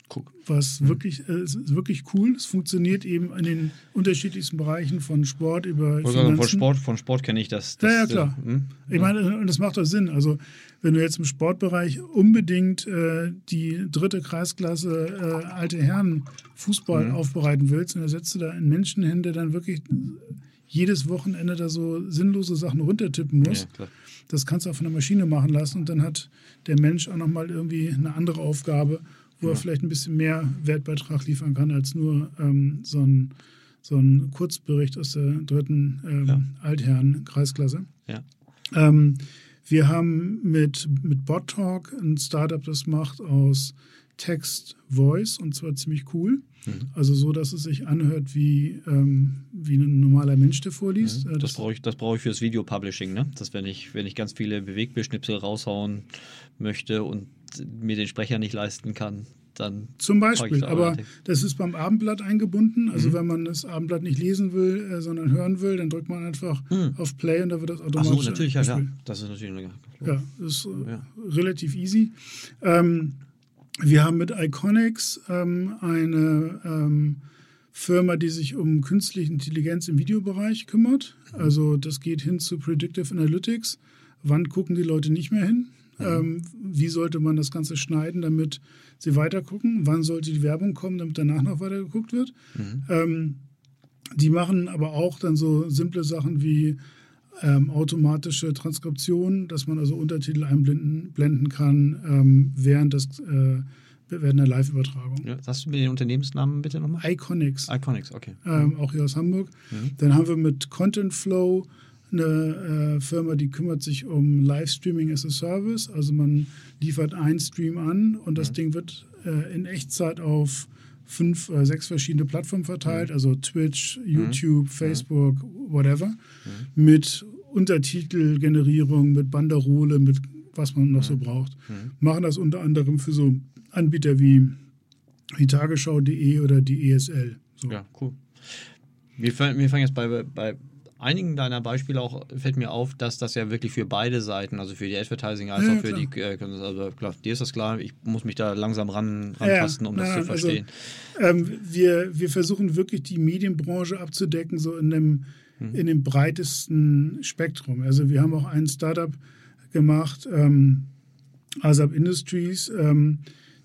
Guck. Was mhm. wirklich, äh, ist wirklich cool. Es funktioniert eben in den unterschiedlichsten Bereichen von Sport über Finanzen. Von Sport, von Sport kenne ich das. das. Ja, ja, klar. Äh, ich meine, und das macht doch Sinn. Also, wenn du jetzt im Sportbereich unbedingt äh, die dritte Kreisklasse äh, alte Herren Fußball mhm. aufbereiten willst, dann setzt du da in Menschenhände dann wirklich jedes Wochenende da so sinnlose Sachen runtertippen muss. Ja, das kannst du auch von der Maschine machen lassen und dann hat der Mensch auch nochmal irgendwie eine andere Aufgabe wo ja. er vielleicht ein bisschen mehr Wertbeitrag liefern kann als nur ähm, so, ein, so ein Kurzbericht aus der dritten ähm, ja. Altherren-Kreisklasse. Ja. Ähm, wir haben mit, mit BotTalk ein Startup, das macht aus Text Voice und zwar ziemlich cool. Mhm. Also so, dass es sich anhört wie, ähm, wie ein normaler Mensch, der vorliest. Mhm. Das, das brauche ich, das brauch ich fürs Video-Publishing, ne? Dass wenn ich, wenn ich ganz viele Bewegtbeschnipsel raushauen möchte und mir den Sprecher nicht leisten kann, dann. Zum Beispiel, aber das ist beim Abendblatt eingebunden. Also mhm. wenn man das Abendblatt nicht lesen will, äh, sondern hören will, dann drückt man einfach mhm. auf Play und da wird das automatisch. Ach so, natürlich, ja, ja. Das ist natürlich eine, Ja, das ist äh, ja. relativ easy. Ähm, wir haben mit Iconics ähm, eine ähm, Firma, die sich um künstliche Intelligenz im Videobereich kümmert. Mhm. Also das geht hin zu Predictive Analytics. Wann gucken die Leute nicht mehr hin? Mhm. Ähm, wie sollte man das Ganze schneiden, damit sie weitergucken? Wann sollte die Werbung kommen, damit danach noch weiter geguckt wird? Mhm. Ähm, die machen aber auch dann so simple Sachen wie ähm, automatische Transkription, dass man also Untertitel einblenden blenden kann ähm, während, des, äh, während der Live-Übertragung. Ja, sagst du mir den Unternehmensnamen bitte nochmal? Iconics. Iconics, okay. Ähm, auch hier aus Hamburg. Mhm. Dann haben wir mit Content Flow eine äh, Firma, die kümmert sich um Livestreaming as a Service. Also man liefert einen Stream an und das mhm. Ding wird äh, in Echtzeit auf fünf, äh, sechs verschiedene Plattformen verteilt, mhm. also Twitch, mhm. YouTube, mhm. Facebook, whatever, mhm. mit Untertitelgenerierung, mit Banderole, mit was man noch so mhm. braucht. Machen das unter anderem für so Anbieter wie die Tagesschau.de oder die ESL. So. Ja, cool. Wir, wir fangen jetzt bei, bei, einigen deiner Beispiele auch fällt mir auf, dass das ja wirklich für beide Seiten, also für die Advertising als ja, auch für klar. die, äh, also klar, dir ist das klar, ich muss mich da langsam ran, rantasten, um ja, das zu also, verstehen. Also, ähm, wir, wir versuchen wirklich die Medienbranche abzudecken, so in dem, hm. in dem breitesten Spektrum. Also wir haben auch ein Startup gemacht, ähm, ASAP Industries, ähm,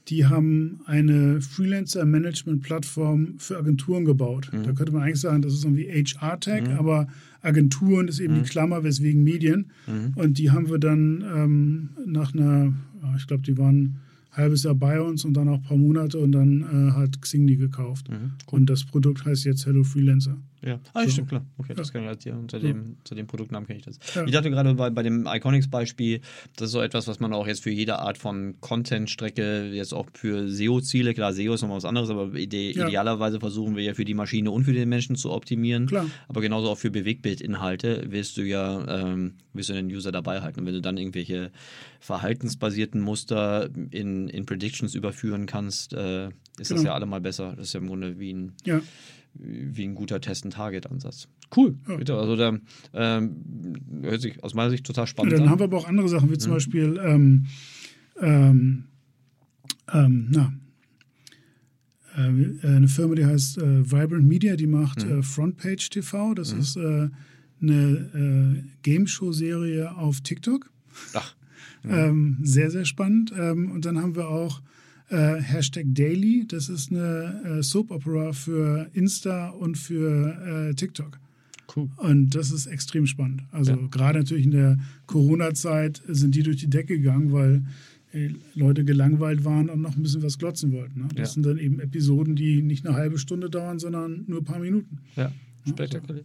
die haben eine Freelancer-Management-Plattform für Agenturen gebaut. Mhm. Da könnte man eigentlich sagen, das ist irgendwie HR-Tech, mhm. aber Agenturen ist eben mhm. die Klammer, weswegen Medien. Mhm. Und die haben wir dann ähm, nach einer, ich glaube, die waren ein halbes Jahr bei uns und dann auch ein paar Monate und dann äh, hat Xing die gekauft. Mhm. Cool. Und das Produkt heißt jetzt Hello Freelancer. Ja, ah, So. stimmt, klar. Okay, das Ja. kann ich halt hier unter dem, unter dem Produktnamen kenne ich das. Ja. Ich dachte gerade bei, bei dem Iconics-Beispiel, das ist so etwas, was man auch jetzt für jede Art von Content-Strecke, jetzt auch für SEO-Ziele, klar, SEO ist nochmal was anderes, aber ide Ja. idealerweise versuchen wir ja für die Maschine und für den Menschen zu optimieren. Klar. Aber genauso auch für Bewegbildinhalte willst du ja, ähm, willst du den User dabei halten. Und wenn du dann irgendwelche verhaltensbasierten Muster in, in Predictions überführen kannst, äh, ist das Genau. ja allemal besser. Das ist ja im Grunde wie ein Ja, wie ein guter Test-and-Target-Ansatz. Cool. Ja. Bitte, also da ähm, hört sich aus meiner Sicht total Und spannend dann an. haben wir aber auch andere Sachen, wie zum Beispiel, ähm, ähm, ähm, na, äh, eine Firma, die heißt äh, Vibrant Media, die macht äh, Frontpage TV. Das ist äh, eine äh, Game-Show-Serie auf TikTok. Ach, Ähm, sehr, sehr spannend. Ähm, und dann haben wir auch äh, Hashtag Daily. Das ist eine äh, Soap-Opera für Insta und für äh, TikTok. cool. Und das ist extrem spannend. Also Ja. gerade natürlich in der Corona-Zeit sind die durch die Decke gegangen, weil äh, Leute gelangweilt waren und noch ein bisschen was glotzen wollten. Ne? Das Ja. sind dann eben Episoden, die nicht eine halbe Stunde dauern, sondern nur ein paar Minuten. Ja, spektakulär.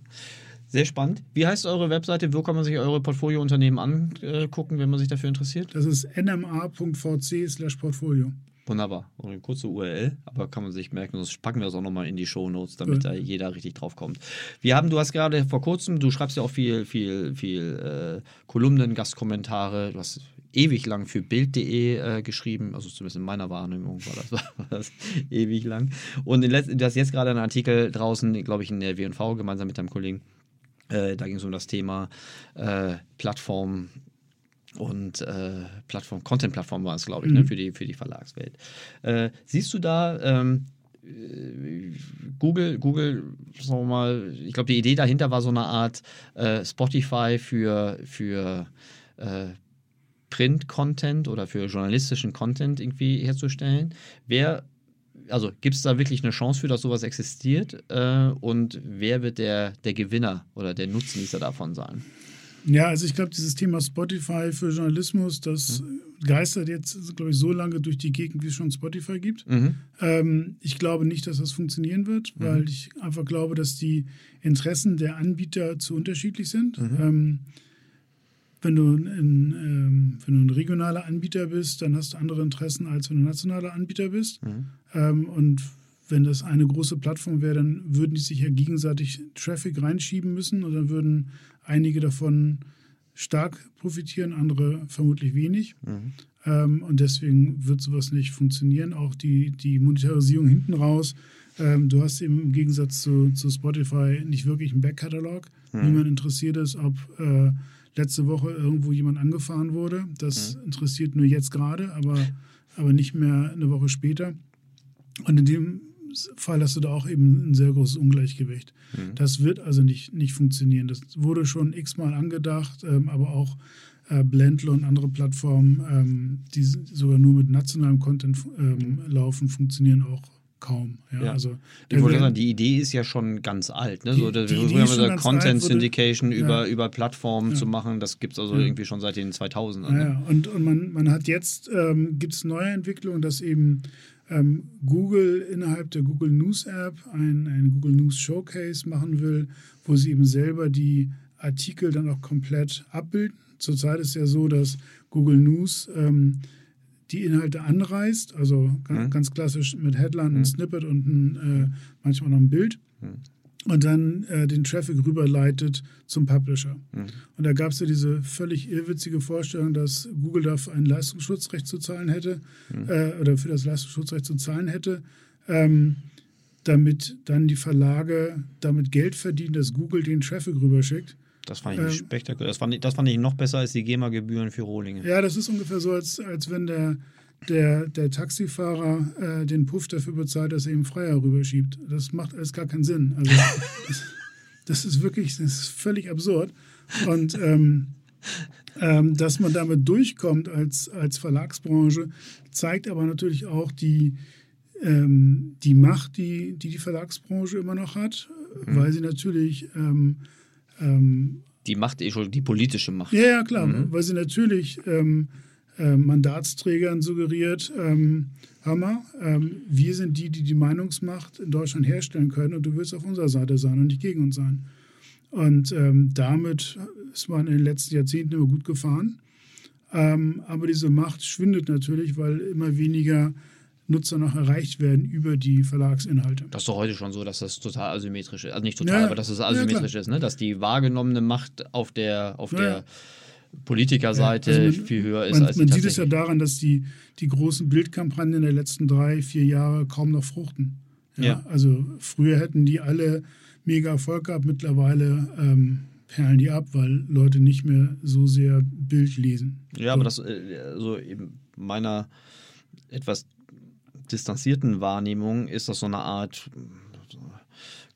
Sehr spannend. Wie heißt eure Webseite? Wo kann man sich eure Portfoliounternehmen angucken, wenn man sich dafür interessiert? Das ist nma.vc slash Portfolio. Wunderbar. Und eine kurze URL, aber kann man sich merken, sonst packen wir das auch nochmal in die Show Notes, damit Ja. da jeder richtig drauf kommt. Wir haben, du hast gerade vor kurzem, du schreibst ja auch viel, viel, viel äh, Kolumnen, Gastkommentare, du hast ewig lang für Bild.de äh, geschrieben, also zumindest in meiner Wahrnehmung war das, war das ewig lang. Und in du hast jetzt gerade einen Artikel draußen, glaube ich, in der WNV gemeinsam mit deinem Kollegen. Äh, da ging es um das Thema äh, Plattform und äh, Plattform, Content-Plattform war es, glaube ich, ne, Mhm. für, die, für die Verlagswelt. Äh, siehst du da ähm, äh, Google, Google, sagen wir mal, ich glaube, die Idee dahinter war so eine Art äh, Spotify für, für äh, Print-Content oder für journalistischen Content irgendwie herzustellen. Wer, also gibt es da wirklich eine Chance für, dass sowas existiert? Äh, und wer wird der, der Gewinner oder der Nutznießer davon sein? Ja, also ich glaube, dieses Thema Spotify für Journalismus, das geistert jetzt, glaube ich, so lange durch die Gegend, wie es schon Spotify gibt. Mhm. Ähm, ich glaube nicht, dass das funktionieren wird, weil ich einfach glaube, dass die Interessen der Anbieter zu unterschiedlich sind. Ähm, wenn, du ein, ähm, wenn du ein regionaler Anbieter bist, dann hast du andere Interessen, als wenn du ein nationaler Anbieter bist. Ähm, und wenn das eine große Plattform wäre, dann würden die sich ja gegenseitig Traffic reinschieben müssen und dann würden einige davon stark profitieren, andere vermutlich wenig. Ähm, und deswegen wird sowas nicht funktionieren. Auch die, die Monetarisierung hinten raus. Ähm, du hast im Gegensatz zu, zu Spotify nicht wirklich einen Backkatalog. Niemand interessiert es, ob äh, letzte Woche irgendwo jemand angefahren wurde. Das interessiert nur jetzt gerade, aber, aber nicht mehr eine Woche später. Und in dem Fall hast du da auch eben ein sehr großes Ungleichgewicht. Das wird also nicht, nicht funktionieren. Das wurde schon x-mal angedacht, ähm, aber auch äh, Blendle und andere Plattformen, ähm, die sogar nur mit nationalem Content ähm, laufen, funktionieren auch kaum. Ja, Ja. Also, Ich wollte sagen, die Idee ist ja schon ganz alt. Ne? Die- so, das, die schon so Content alt, wurde- Syndication über, Ja. über Plattformen Ja. zu machen. Das gibt es also irgendwie schon seit den 2000ern. Ja, Ne? ja. Und, und man, man hat jetzt, ähm, gibt es neue Entwicklungen, dass eben ähm, Google innerhalb der Google News App ein, ein Google News Showcase machen will, wo sie eben selber die Artikel dann auch komplett abbilden. Zurzeit ist ja so, dass Google News ähm, die Inhalte anreißt, also ga- Mhm. ganz klassisch mit Headline und Snippet und ein, äh, manchmal noch ein Bild und dann äh, den Traffic rüberleitet zum Publisher. Und da gab es ja diese völlig irrwitzige Vorstellung, dass Google dafür ein Leistungsschutzrecht zu zahlen hätte äh, oder für das Leistungsschutzrecht zu zahlen hätte, ähm, damit dann die Verlage damit Geld verdienen, dass Google den Traffic rüberschickt. Das fand ich Ähm, spektakulär. Das fand, ich, das fand ich noch besser als die GEMA-Gebühren für Rohlinge. Ja, das ist ungefähr so, als, als wenn der, der, der Taxifahrer äh, den Puff dafür bezahlt, dass er ihm Freier rüberschiebt. Das macht alles gar keinen Sinn. Also, das, das ist wirklich, das ist völlig absurd. Und ähm, ähm, dass man damit durchkommt als, als Verlagsbranche, zeigt aber natürlich auch die, ähm, die Macht, die, die die Verlagsbranche immer noch hat, weil sie natürlich ähm, ähm, Die Macht, die politische Macht. ja, ja, klar, weil sie natürlich ähm, äh, Mandatsträgern suggeriert, ähm, hör mal, ähm, wir sind die, die die Meinungsmacht in Deutschland herstellen können und du willst auf unserer Seite sein und nicht gegen uns sein. Und ähm, damit ist man in den letzten Jahrzehnten immer gut gefahren. Ähm, aber diese Macht schwindet natürlich, weil immer weniger Nutzer noch erreicht werden über die Verlagsinhalte. Das ist doch heute schon so, dass das total asymmetrisch ist. Also nicht total, ja, aber dass es asymmetrisch ja, ist, ne? dass die wahrgenommene Macht auf der, auf ja, der Politikerseite also man, viel höher ist man, als Man sieht es ja daran, dass die, die großen Bildkampagnen der letzten drei, vier Jahre kaum noch fruchten. Ja, Also früher hätten die alle mega Erfolg gehabt, mittlerweile ähm, perlen die ab, weil Leute nicht mehr so sehr Bild lesen. Ja, so. aber das, äh, also eben meiner etwas distanzierten Wahrnehmung ist das so eine Art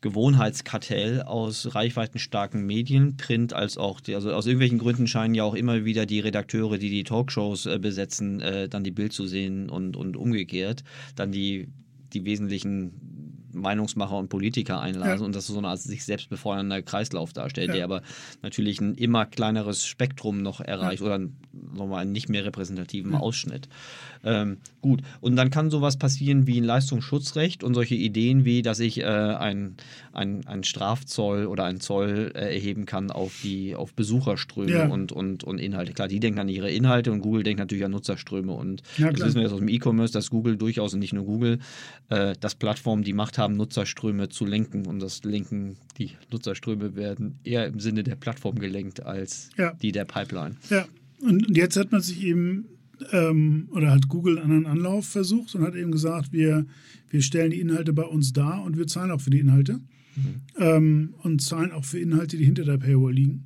Gewohnheitskartell aus reichweitenstarken Medien, Print als auch, die, also aus irgendwelchen Gründen scheinen ja auch immer wieder die Redakteure, die die Talkshows äh, besetzen, äh, dann die Bild zu sehen und, und umgekehrt, dann die, die wesentlichen Meinungsmacher und Politiker einladen ja. und das so eine Art sich selbst befeuernder Kreislauf darstellt, ja. der aber natürlich ein immer kleineres Spektrum noch erreicht ja. oder nochmal einen nicht mehr repräsentativen Ausschnitt. Ähm, gut, und dann kann sowas passieren wie ein Leistungsschutzrecht und solche Ideen wie, dass ich äh, ein, ein, ein Strafzoll oder einen Zoll äh, erheben kann auf die auf Besucherströme und, und, und Inhalte. Klar, die denken an ihre Inhalte und Google denkt natürlich an Nutzerströme und das wissen wir jetzt aus dem E-Commerce, dass Google durchaus und nicht nur Google, äh, dass Plattformen die Macht haben, haben, Nutzerströme zu lenken. Und das Lenken, die Nutzerströme werden eher im Sinne der Plattform gelenkt als ja. die der Pipeline. Ja, und jetzt hat man sich eben, ähm, oder hat Google einen anderen Anlauf versucht und hat eben gesagt, wir, wir stellen die Inhalte bei uns dar und wir zahlen auch für die Inhalte. Mhm. Ähm, und zahlen auch für Inhalte, die hinter der Paywall liegen.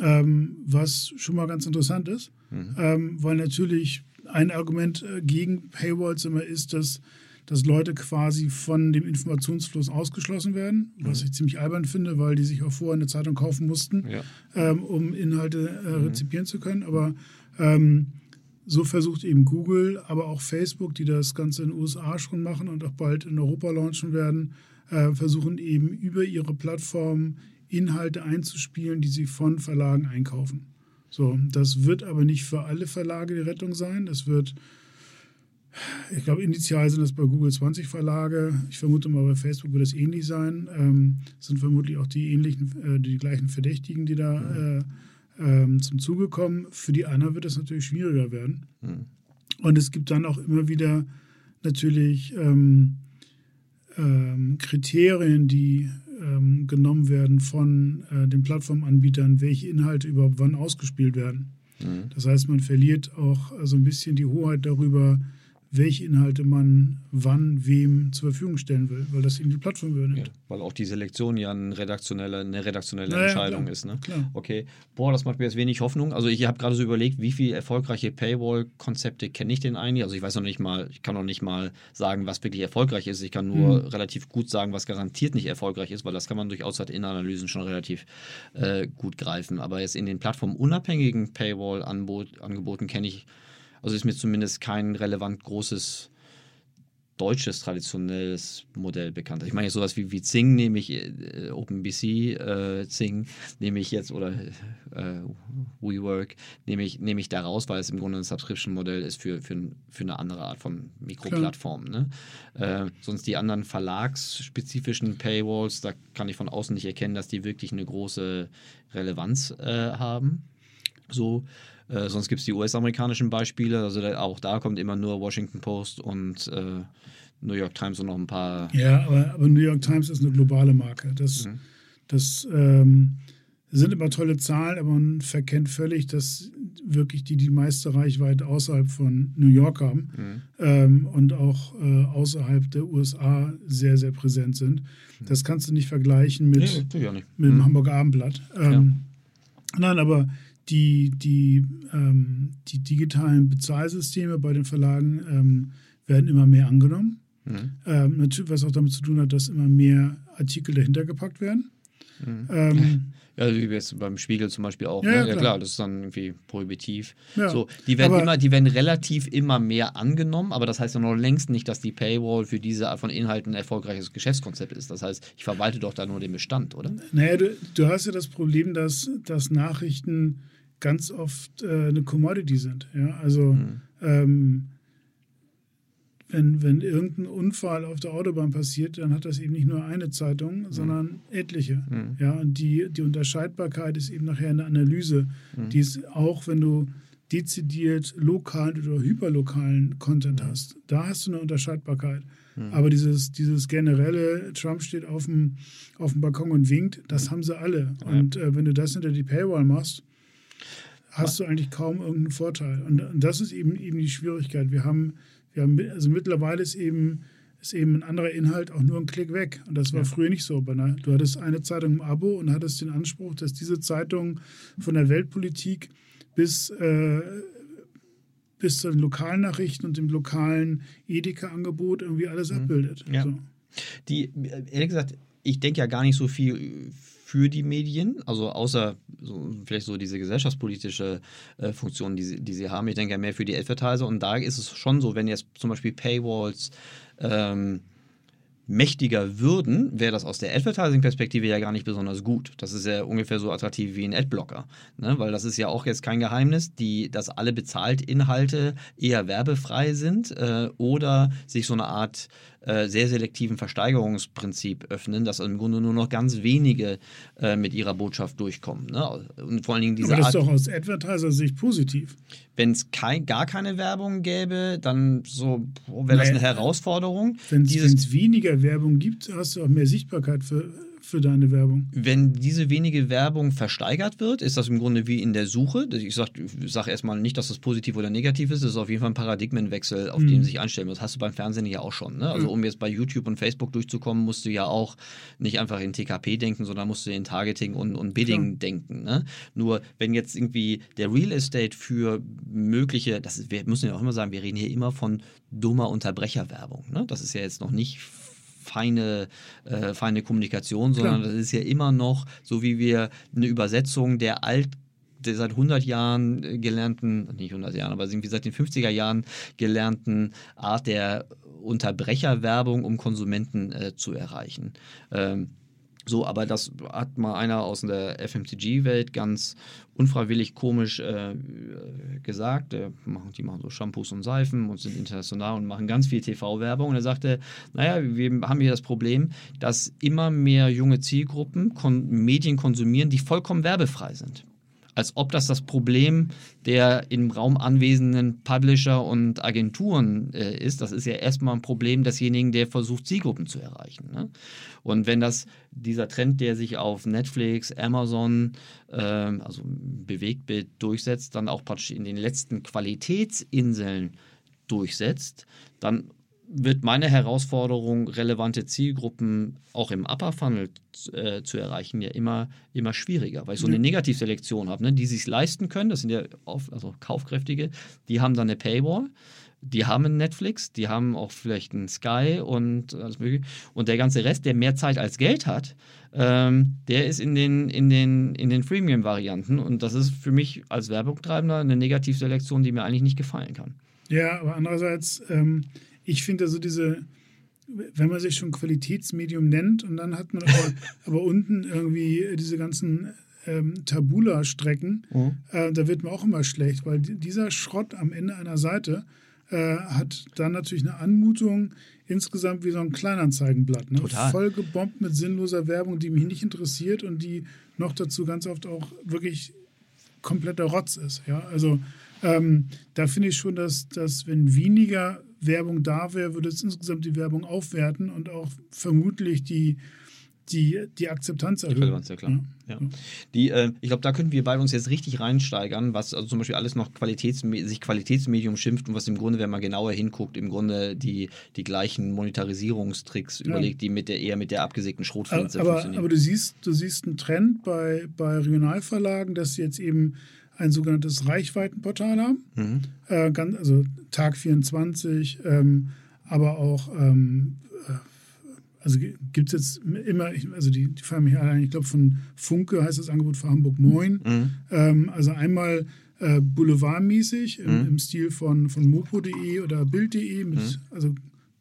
Ähm, was schon mal ganz interessant ist, mhm. Ähm, weil natürlich ein Argument äh, gegen Paywalls immer ist, dass dass Leute quasi von dem Informationsfluss ausgeschlossen werden, was mhm. ich ziemlich albern finde, weil die sich auch vorher eine Zeitung kaufen mussten, ja. ähm, um Inhalte äh, mhm. rezipieren zu können. Aber ähm, so versucht eben Google, aber auch Facebook, die das Ganze in den USA schon machen und auch bald in Europa launchen werden, äh, versuchen eben über ihre Plattform Inhalte einzuspielen, die sie von Verlagen einkaufen. So, das wird aber nicht für alle Verlage die Rettung sein. Das wird ich glaube, initial sind das bei Google 20 Verlage. Ich vermute mal, bei Facebook wird es ähnlich sein. Ähm, sind vermutlich auch die ähnlichen, äh, die gleichen Verdächtigen, die da äh, ähm, zum Zuge kommen. Für die anderen wird es natürlich schwieriger werden. Mhm. Und es gibt dann auch immer wieder natürlich ähm, ähm Kriterien, die ähm, genommen werden von äh, den Plattformanbietern, welche Inhalte überhaupt wann ausgespielt werden. Mhm. Das heißt, man verliert auch so ein bisschen die Hoheit darüber, welche Inhalte man wann wem zur Verfügung stellen will, weil das eben die Plattform übernimmt. Ja, weil auch die Selektion ja eine redaktionelle, eine redaktionelle naja, Entscheidung klar, ist. Ne? Klar. Okay. Boah, das macht mir jetzt wenig Hoffnung. Also ich habe gerade so überlegt, wie viele erfolgreiche Paywall-Konzepte kenne ich denn eigentlich? Also ich weiß noch nicht mal, ich kann noch nicht mal sagen, was wirklich erfolgreich ist. Ich kann nur mhm. relativ gut sagen, was garantiert nicht erfolgreich ist, weil das kann man durchaus halt in Analysen schon relativ äh, gut greifen. Aber jetzt in den plattformunabhängigen Paywall-Angeboten kenne ich also ist mir zumindest kein relevant großes deutsches traditionelles Modell bekannt. Ich meine sowas wie, wie Zing nehme ich, äh, OpenBC äh, Zing nehme ich jetzt oder äh, WeWork nehme ich, nehme ich da raus, weil es im Grunde ein Subscription-Modell ist für, für, für eine andere Art von Mikroplattform. Ne? Äh, sonst die anderen verlagsspezifischen Paywalls, da kann ich von außen nicht erkennen, dass die wirklich eine große Relevanz äh, haben. So äh, sonst gibt es die US-amerikanischen Beispiele. Also da, auch da kommt immer nur Washington Post und äh, New York Times und noch ein paar. Ja, aber, aber New York Times ist eine globale Marke. Das, mhm. das ähm, sind immer tolle Zahlen, aber man verkennt völlig, dass wirklich die die meiste Reichweite außerhalb von New York haben mhm. ähm, und auch äh, außerhalb der USA sehr, sehr präsent sind. Mhm. Das kannst du nicht vergleichen mit, nee, nicht. mit dem mhm. Hamburger Abendblatt. Ähm, ja. Nein, aber die, die, ähm, die digitalen Bezahlsysteme bei den Verlagen ähm, werden immer mehr angenommen. Mhm. Ähm, was auch damit zu tun hat, dass immer mehr Artikel dahinter gepackt werden. Mhm. Ähm, ja, wie jetzt beim Spiegel zum Beispiel auch. Ja, ne? ja, klar. ja klar. das ist dann irgendwie prohibitiv. Ja, so, die werden immer, die werden relativ immer mehr angenommen, aber das heißt ja noch längst nicht, dass die Paywall für diese Art von Inhalten ein erfolgreiches Geschäftskonzept ist. Das heißt, ich verwalte doch da nur den Bestand, oder? Naja, du, du hast ja das Problem, dass, dass Nachrichten ganz oft äh, eine Commodity sind. Ja? Also Mhm. ähm, wenn, wenn irgendein Unfall auf der Autobahn passiert, dann hat das eben nicht nur eine Zeitung, sondern etliche. Mhm. Ja, und die, die Unterscheidbarkeit ist eben nachher eine Analyse, Mhm. die ist auch, wenn du dezidiert lokalen oder hyperlokalen Content hast, da hast du eine Unterscheidbarkeit. Mhm. Aber dieses, dieses generelle, Trump steht auf dem, auf dem Balkon und winkt, das haben sie alle. Und äh, wenn du das hinter die Paywall machst, hast du eigentlich kaum irgendeinen Vorteil. Und, und das ist eben, eben die Schwierigkeit. Wir haben, wir haben, also mittlerweile ist eben, ist eben ein anderer Inhalt auch nur ein Klick weg. Und das war früher nicht so. Du hattest eine Zeitung im Abo und hattest den Anspruch, dass diese Zeitung von der Weltpolitik bis, äh, bis zu den lokalen Nachrichten und dem lokalen Edeka-Angebot irgendwie alles abbildet. Ja. So. Die, ehrlich gesagt, ich denke ja gar nicht so viel für die Medien, also außer so, vielleicht so diese gesellschaftspolitische äh, Funktion, die sie, die sie haben. Ich denke ja mehr für die Advertiser und da ist es schon so, wenn jetzt zum Beispiel Paywalls ähm, mächtiger würden, wäre das aus der Advertising-Perspektive ja gar nicht besonders gut. Das ist ja ungefähr so attraktiv wie ein Adblocker, ne? weil das ist ja auch jetzt kein Geheimnis, die, dass alle bezahlt Inhalte eher werbefrei sind äh, oder sich so eine Art äh, sehr selektiven Versteigerungsprinzip öffnen, dass im Grunde nur noch ganz wenige äh, mit ihrer Botschaft durchkommen. Ne? Und vor allen Dingen diese Aber das ist Art, doch aus Advertiser-Sicht positiv. wenn es kein, gar keine Werbung gäbe, dann so wäre das eine Herausforderung. Wenn es weniger Werbung gibt, hast du auch mehr Sichtbarkeit für, für deine Werbung. wenn diese wenige Werbung versteigert wird, ist das im Grunde wie in der Suche. Ich sage sag erstmal nicht, dass das positiv oder negativ ist. Das ist auf jeden Fall ein Paradigmenwechsel, auf den man sich einstellen muss. Hast du beim Fernsehen ja auch schon. Ne? Also um jetzt bei YouTube und Facebook durchzukommen, musst du ja auch nicht einfach in TKP denken, sondern musst du in Targeting und, und Bidding denken. Ne? Nur wenn jetzt irgendwie der Real Estate für mögliche, das ist, wir müssen ja auch immer sagen, wir reden hier immer von dummer Unterbrecherwerbung. Ne? Das ist ja jetzt noch nicht feine, äh, feine Kommunikation, sondern Klar. das ist ja immer noch, so wie wir eine Übersetzung der alt der seit 100 Jahren gelernten, nicht 100 Jahren, aber irgendwie seit den 50er Jahren gelernten Art der Unterbrecherwerbung, um Konsumenten äh, zu erreichen. Ähm, so, aber das hat mal einer aus der FMCG-Welt ganz unfreiwillig komisch äh, gesagt. Machen, die machen so Shampoos und Seifen und sind international und machen ganz viel TV-Werbung. Und er sagte, naja, wir haben hier das Problem, dass immer mehr junge Zielgruppen Medien konsumieren, die vollkommen werbefrei sind als ob das das Problem der im Raum anwesenden Publisher und Agenturen äh, ist. Das ist ja erstmal ein Problem desjenigen, der versucht, Zielgruppen zu erreichen. Ne? Und wenn das dieser Trend, der sich auf Netflix, Amazon, ähm, also Bewegtbild durchsetzt, dann auch praktisch in den letzten Qualitätsinseln durchsetzt, dann wird meine Herausforderung, relevante Zielgruppen auch im Upper Funnel äh, zu erreichen, ja immer, immer schwieriger, weil ich so eine Negativselektion habe, ne, die sich leisten können, das sind ja oft, also kaufkräftige, die haben dann eine Paywall, die haben einen Netflix, die haben auch vielleicht einen Sky und alles mögliche. Und der ganze Rest, der mehr Zeit als Geld hat, ähm, der ist in den, in den, in den Freemium-Varianten. Und das ist für mich als Werbungtreibender eine Negativselektion, die mir eigentlich nicht gefallen kann. Ja, aber andererseits, ähm, ich finde also diese, wenn man sich schon Qualitätsmedium nennt und dann hat man aber, aber unten irgendwie diese ganzen ähm, Tabula-Strecken, Mhm. äh, da wird man auch immer schlecht, weil di- dieser Schrott am Ende einer Seite äh, hat dann natürlich eine Anmutung insgesamt wie so ein Kleinanzeigenblatt. Ne? Total. Voll gebombt mit sinnloser Werbung, die mich nicht interessiert und die noch dazu ganz oft auch wirklich kompletter Rotz ist. Ja? Also ähm, da finde ich schon, dass, dass wenn weniger Werbung da wäre, würde es insgesamt die Werbung aufwerten und auch vermutlich die, die, die Akzeptanz erhöhen. Relevanz, ja klar. Ja. Die, äh, ich glaube, da könnten wir beide uns jetzt richtig reinsteigern, was also zum Beispiel alles noch Qualitätsme sich Qualitätsmedium schimpft und was im Grunde, wenn man genauer hinguckt, im Grunde die, die gleichen Monetarisierungstricks überlegt, die mit der eher mit der abgesägten Schrotflinte aber, funktionieren. aber du siehst, du siehst einen Trend bei, bei Regionalverlagen, dass sie jetzt eben ein sogenanntes Reichweitenportal haben. Mhm. Äh, ganz, also Tag 24, ähm, aber auch, ähm, äh, also gibt es jetzt immer, also die, die fallen mir alle ein, ich glaube von Funke heißt das Angebot für Hamburg Moin. Mhm. Ähm, also einmal äh, boulevardmäßig im, Mhm. im Stil von, von mopo.de oder bild.de mit Mhm. also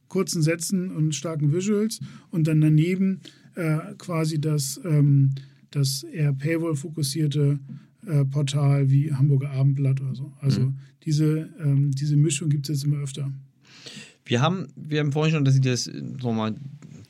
kurzen Sätzen und starken Visuals und dann daneben äh, quasi das, ähm, das eher Paywall-fokussierte äh, Portal wie Hamburger Abendblatt oder so. Also Mhm. diese, ähm, diese Mischung gibt es jetzt immer öfter. Wir haben, wir haben vorhin schon, dass Sie das, sagen wir mal,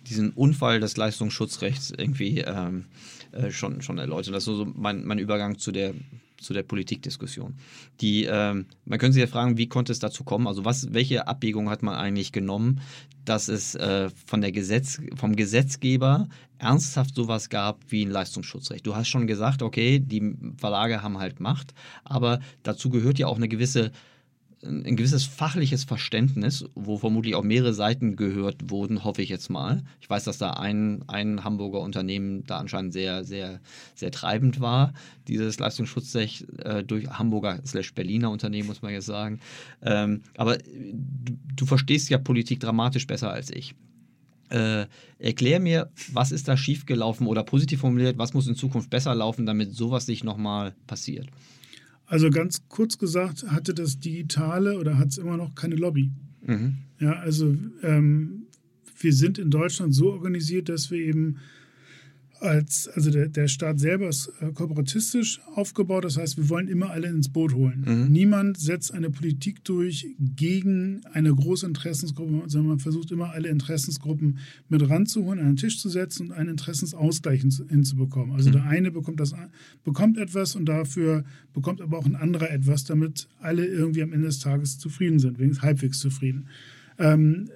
diesen Unfall des Leistungsschutzrechts irgendwie ähm, äh, schon, schon erläutern. Das ist so mein, mein Übergang zu der, zu der Politikdiskussion. Die, ähm, man könnte sich ja fragen, wie konnte es dazu kommen? Also was, welche Abwägung hat man eigentlich genommen, dass es äh, von der Gesetz, vom Gesetzgeber ernsthaft sowas gab wie ein Leistungsschutzrecht? Du hast schon gesagt, okay, die Verlage haben halt Macht, aber dazu gehört ja auch eine gewisse ein gewisses fachliches Verständnis, wo vermutlich auch mehrere Seiten gehört wurden, hoffe ich jetzt mal. Ich weiß, dass da ein, ein Hamburger Unternehmen da anscheinend sehr, sehr, sehr treibend war, dieses Leistungsschutzrecht äh, durch Hamburger slash Berliner Unternehmen, muss man jetzt sagen. Ähm, aber du, du verstehst ja Politik dramatisch besser als ich. Äh, erklär mir, was ist da schiefgelaufen oder positiv formuliert, was muss in Zukunft besser laufen, damit sowas nicht nochmal passiert? Also ganz kurz gesagt, hatte das Digitale oder hat es immer noch keine Lobby. Mhm. Ja, also ähm, wir sind in Deutschland so organisiert, dass wir eben als, also der, der Staat selber ist äh, kooperatistisch aufgebaut, das heißt, wir wollen immer alle ins Boot holen. Mhm. Niemand setzt eine Politik durch gegen eine große Interessensgruppe, sondern man versucht immer alle Interessensgruppen mit ranzuholen, an den Tisch zu setzen und einen Interessensausgleich hin- hinzubekommen. Also Mhm. der eine bekommt, das, bekommt etwas und dafür bekommt aber auch ein anderer etwas, damit alle irgendwie am Ende des Tages zufrieden sind, wenigstens halbwegs zufrieden. Ähm,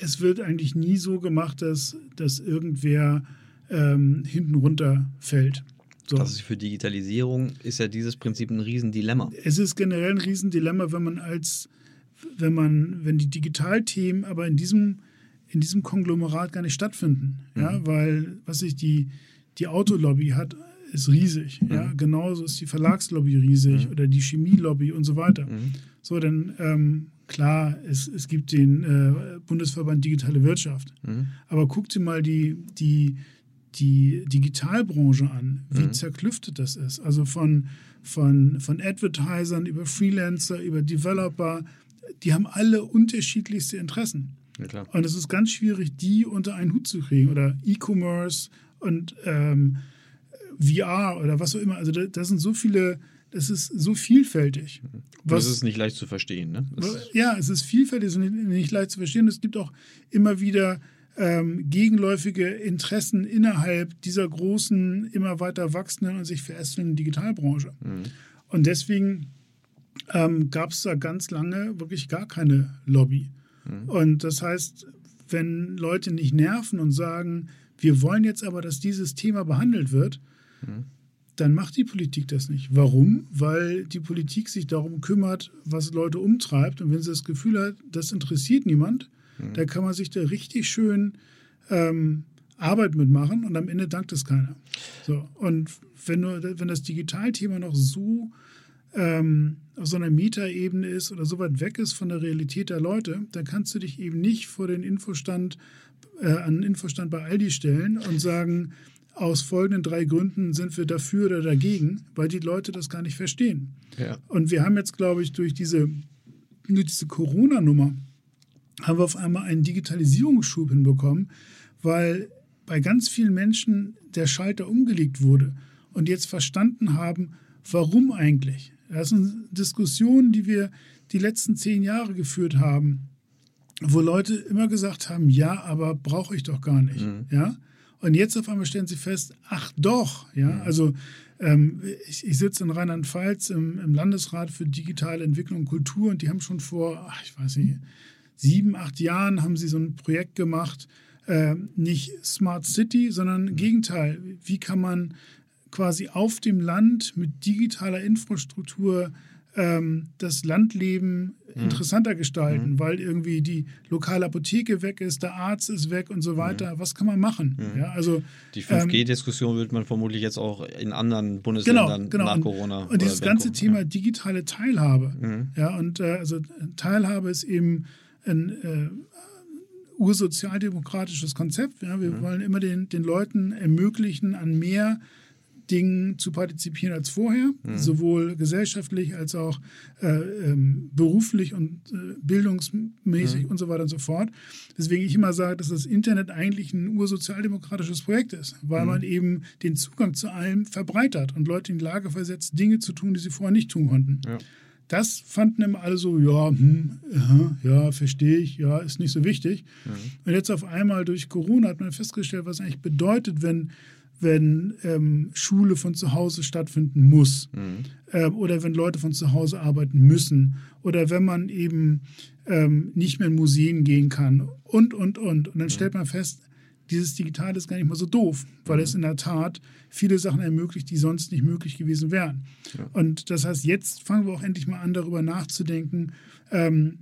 es wird eigentlich nie so gemacht, dass, dass irgendwer ähm, hinten runterfällt. So. Das ist für Digitalisierung ist ja dieses Prinzip ein Riesendilemma. Es ist generell ein Riesendilemma, wenn man als, wenn man, wenn die Digitalthemen aber in diesem, in diesem Konglomerat gar nicht stattfinden. Ja, weil, was ich die, die Autolobby hat, ist riesig. Ja, genauso ist die Verlagslobby riesig oder die Chemielobby und so weiter. So, dann ähm, klar, es, es gibt den äh, Bundesverband Digitale Wirtschaft. Aber guck dir mal die, die, die Digitalbranche an, wie zerklüftet das ist. Also von, von, von Advertisern über Freelancer, über Developer, die haben alle unterschiedlichste Interessen. Ja, klar. Und es ist ganz schwierig, die unter einen Hut zu kriegen. Oder E-Commerce und ähm, VR oder was auch immer. Also da, da sind so viele, das ist so vielfältig. das ist nicht leicht zu verstehen, ne? Das, Ja, es ist vielfältig, es ist nicht, nicht leicht zu verstehen. Es gibt auch immer wieder ähm, gegenläufige Interessen innerhalb dieser großen, immer weiter wachsenden und sich verästelnden Digitalbranche. Und deswegen ähm, gab es da ganz lange wirklich gar keine Lobby. Und das heißt, wenn Leute nicht nerven und sagen, wir wollen jetzt aber, dass dieses Thema behandelt wird, dann macht die Politik das nicht. Warum? Weil die Politik sich darum kümmert, was Leute umtreibt. Und wenn sie das Gefühl hat, das interessiert niemand, dann kann man sich da richtig schön ähm, Arbeit mitmachen und am Ende dankt es keiner. So. Und wenn, du, wenn das Digitalthema noch so ähm, auf so einer Metaebene ist oder so weit weg ist von der Realität der Leute, dann kannst du dich eben nicht vor den Infostand, äh, an den Infostand bei Aldi stellen und sagen, aus folgenden drei Gründen sind wir dafür oder dagegen, weil die Leute das gar nicht verstehen. ja. Und wir haben jetzt, glaube ich, durch diese, durch diese Corona-Nummer haben wir auf einmal einen Digitalisierungsschub hinbekommen, weil bei ganz vielen Menschen der Schalter umgelegt wurde und jetzt verstanden haben, warum eigentlich. Das sind Diskussionen, die wir die letzten zehn Jahre geführt haben, wo Leute immer gesagt haben, ja, aber brauche ich doch gar nicht. Ja? Und jetzt auf einmal stellen sie fest, ach doch, ja, also ähm, ich, ich sitze in Rheinland-Pfalz im, im Landesrat für digitale Entwicklung und Kultur und die haben schon vor, ach, ich weiß nicht, sieben, acht Jahren haben sie so ein Projekt gemacht, äh, nicht Smart City, sondern im Gegenteil, wie kann man quasi auf dem Land mit digitaler Infrastruktur ähm, das Landleben interessanter gestalten, weil irgendwie die lokale Apotheke weg ist, der Arzt ist weg und so weiter. Was kann man machen? Ja, also Die ähm, 5G-Diskussion wird man vermutlich jetzt auch in anderen Genau, Bundesländern genau. nach Und- Corona. Und dieses oder ganze während Thema Corona. digitale Teilhabe. Mhm. Ja, und äh, also Teilhabe ist eben ein äh, ursozialdemokratisches Konzept. Ja. Mhm. Wir wollen immer den, den Leuten ermöglichen, an mehr Dingen zu partizipieren als vorher, mhm. sowohl gesellschaftlich als auch äh, ähm, beruflich und äh, bildungsmäßig mhm. und so weiter und so fort. Deswegen ich immer sage, dass das Internet eigentlich ein ursozialdemokratisches Projekt ist, weil mhm. man eben den Zugang zu allem verbreitert und Leute in die Lage versetzt, Dinge zu tun, die sie vorher nicht tun konnten. Ja. Das fanden immer alle so, ja, hm, ja, verstehe ich, ja, ist nicht so wichtig. Mhm. Und jetzt auf einmal durch Corona hat man festgestellt, was eigentlich bedeutet, wenn, wenn ähm, Schule von zu Hause stattfinden muss mhm. ähm, oder wenn Leute von zu Hause arbeiten müssen oder wenn man eben ähm, nicht mehr in Museen gehen kann und, und, und. Und dann mhm. stellt man fest, dieses Digitale ist gar nicht mal so doof, weil mhm. es in der Tat viele Sachen ermöglicht, die sonst nicht möglich gewesen wären. Ja. Und das heißt, jetzt fangen wir auch endlich mal an, darüber nachzudenken, ähm,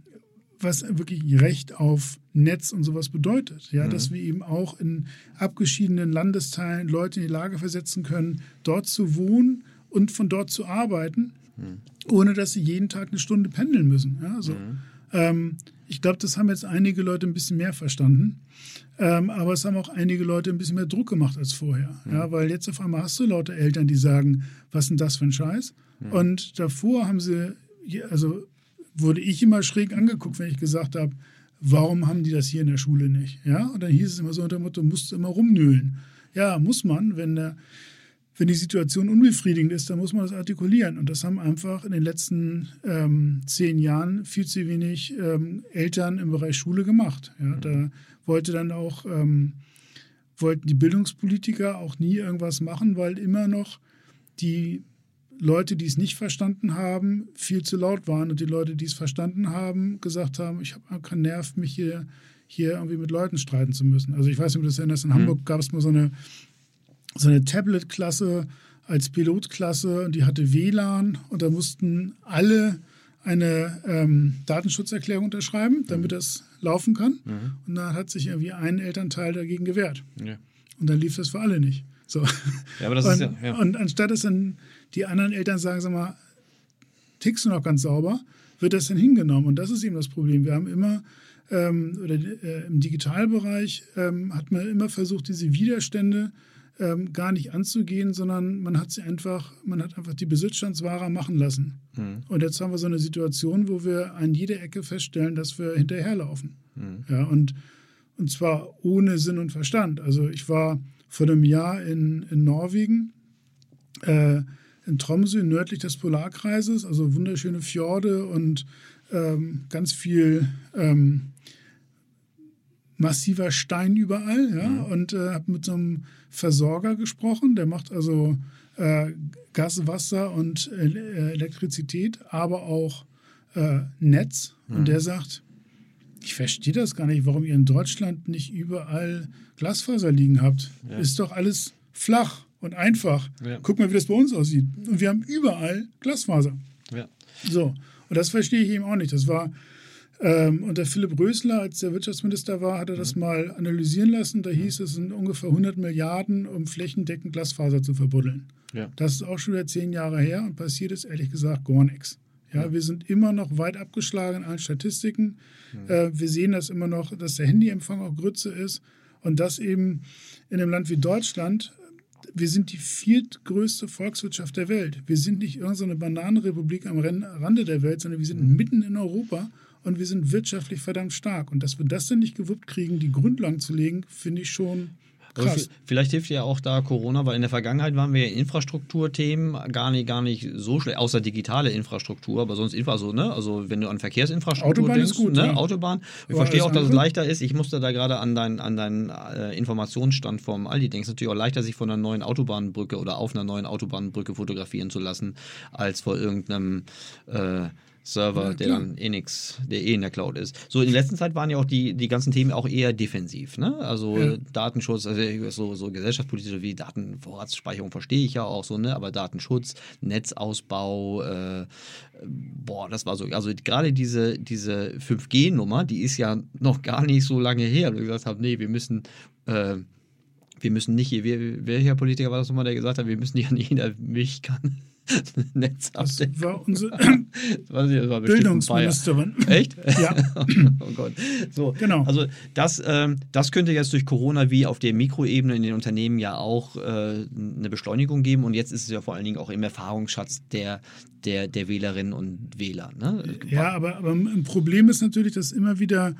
was wirklich Recht auf Netz und sowas bedeutet. Ja, mhm. dass wir eben auch in abgeschiedenen Landesteilen Leute in die Lage versetzen können, dort zu wohnen und von dort zu arbeiten, mhm. ohne dass sie jeden Tag eine Stunde pendeln müssen. Ja, so. Mhm. Ähm, ich glaube, das haben jetzt einige Leute ein bisschen mehr verstanden. Ähm, aber es haben auch einige Leute ein bisschen mehr Druck gemacht als vorher. Mhm. Ja, weil jetzt auf einmal hast du lauter Eltern, die sagen, was ist denn das für ein Scheiß? Mhm. Und davor haben sie, also wurde ich immer schräg angeguckt, wenn ich gesagt habe, warum haben die das hier in der Schule nicht? Ja, und dann hieß es immer so unter dem Motto, musst du immer rumnöhlen. Ja, muss man, wenn der wenn die Situation unbefriedigend ist, dann muss man das artikulieren. Und das haben einfach in den letzten ähm, zehn Jahren viel zu wenig ähm, Eltern im Bereich Schule gemacht. Ja, mhm. Da wollte dann auch, ähm, wollten die Bildungspolitiker auch nie irgendwas machen, weil immer noch die Leute, die es nicht verstanden haben, viel zu laut waren und die Leute, die es verstanden haben, gesagt haben, ich habe keinen Nerv, mich hier, hier irgendwie mit Leuten streiten zu müssen. Also ich weiß nicht, ob du das erinnerst, in mhm. Hamburg gab es mal so eine so eine Tablet-Klasse als Pilotklasse und die hatte WLAN und da mussten alle eine ähm, Datenschutzerklärung unterschreiben, damit mhm. das laufen kann. Mhm. Und dann hat sich irgendwie ein Elternteil dagegen gewehrt. Ja. Und dann lief das für alle nicht. So. Ja, aber das und, ist ja, ja. und anstatt dass dann die anderen Eltern sagen, sag mal, tickst du noch ganz sauber, wird das dann hingenommen. Und das ist eben das Problem. Wir haben immer, ähm, oder äh, im Digitalbereich ähm, hat man immer versucht, diese Widerstände ähm, gar nicht anzugehen, sondern man hat sie einfach, man hat einfach die Besitzstandswahrer machen lassen. Mhm. Und jetzt haben wir so eine Situation, wo wir an jeder Ecke feststellen, dass wir hinterherlaufen. Mhm. Ja, und, und zwar ohne Sinn und Verstand. Also ich war vor einem Jahr in, in Norwegen, äh, in Tromsø, nördlich des Polarkreises, also wunderschöne Fjorde und ähm, ganz viel ähm, massiver Stein überall. Ja? Mhm. Und äh, habe mit so einem Versorger gesprochen, der macht also äh, Gas, Wasser und äh, Elektrizität, aber auch äh, Netz. Mhm. Und der sagt, ich verstehe das gar nicht, warum ihr in Deutschland nicht überall Glasfaser liegen habt. Ja. Ist doch alles flach und einfach. Ja. Guck mal, wie das bei uns aussieht. Und wir haben überall Glasfaser. Ja. So. Und das verstehe ich eben auch nicht. Das war und der Philipp Rösler, als der Wirtschaftsminister war, hat er das mhm. mal analysieren lassen. Da hieß es, es sind ungefähr 100 Milliarden, um flächendeckend Glasfaser zu verbuddeln. Ja. Das ist auch schon wieder zehn Jahre her und passiert ist ehrlich gesagt gar nichts. Ja, ja. wir sind immer noch weit abgeschlagen in allen Statistiken. Ja. Äh, wir sehen das immer noch, dass der Handyempfang auch Grütze ist und das eben in einem Land wie Deutschland. Wir sind die viertgrößte Volkswirtschaft der Welt. Wir sind nicht irgendeine Bananenrepublik am Rande der Welt, sondern wir sind mhm. mitten in Europa und wir sind wirtschaftlich verdammt stark. Und dass wir das dann nicht gewuppt kriegen, die Grundlagen zu legen, finde ich schon Krass. Vielleicht hilft ja auch da Corona, weil in der Vergangenheit waren wir in Infrastrukturthemen gar nicht, gar nicht so schlecht, außer digitale Infrastruktur, aber sonst Infra so, ne? Also wenn du an Verkehrsinfrastruktur Autobahn denkst, ist gut, ne? Ja. Autobahn. Ich ja, verstehe auch, dass es leichter ist. Ich musste da gerade an deinen an dein, äh, Informationsstand vom Aldi denken. Es ist natürlich auch leichter, sich von einer neuen Autobahnbrücke oder auf einer neuen Autobahnbrücke fotografieren zu lassen, als vor irgendeinem äh, Server, der dann eh nix, der eh in der Cloud ist. So in letzter Zeit waren ja auch die, die ganzen Themen auch eher defensiv, ne? Also ja. Datenschutz, also so, so gesellschaftspolitische wie Datenvorratsspeicherung verstehe ich ja auch so, ne? Aber Datenschutz, Netzausbau, äh, boah, das war so, also gerade diese, diese 5G-Nummer, die ist ja noch gar nicht so lange her, wo ich gesagt habe, nee, wir müssen äh, wir müssen nicht, wer, welcher Politiker war das nochmal, der gesagt hat, wir müssen hier an jeder Milchkanne Netzupdate. Das war unsere Das. Bildungsministerin. Echt? Ja. oh Gott. So, Genau. Also das, ähm, das könnte jetzt durch Corona wie auf der Mikroebene in den Unternehmen ja auch äh, eine Beschleunigung geben. Und jetzt ist es ja vor allen Dingen auch im Erfahrungsschatz der, der, der Wählerinnen und Wähler. Ne? Ja, aber, aber ein Problem ist natürlich, dass immer wieder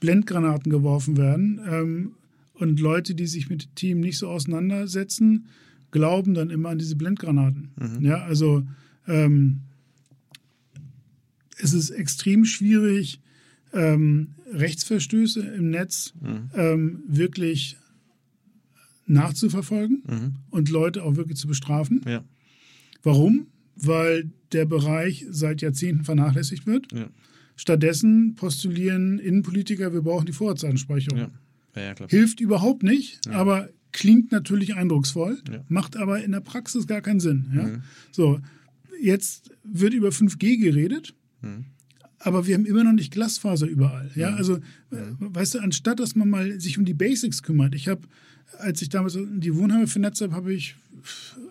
Blendgranaten geworfen werden. Ähm, und Leute, die sich mit dem Team nicht so auseinandersetzen, glauben dann immer an diese Blendgranaten. Ja, also ähm, es ist extrem schwierig, ähm, Rechtsverstöße im Netz ähm, wirklich nachzuverfolgen und Leute auch wirklich zu bestrafen. Ja. Warum? Weil der Bereich seit Jahrzehnten vernachlässigt wird. Ja. Stattdessen postulieren Innenpolitiker, wir brauchen die Vorratsansprechung. Ja. Hilft überhaupt nicht, aber klingt natürlich eindrucksvoll, Ja. macht aber in der Praxis gar keinen Sinn. Ja? So, jetzt wird über 5G geredet. Aber wir haben immer noch nicht Glasfaser überall. Ja, also, äh, weißt du, anstatt dass man mal sich um die Basics kümmert. Ich habe, als ich damals die Wohnheime vernetzt habe, habe ich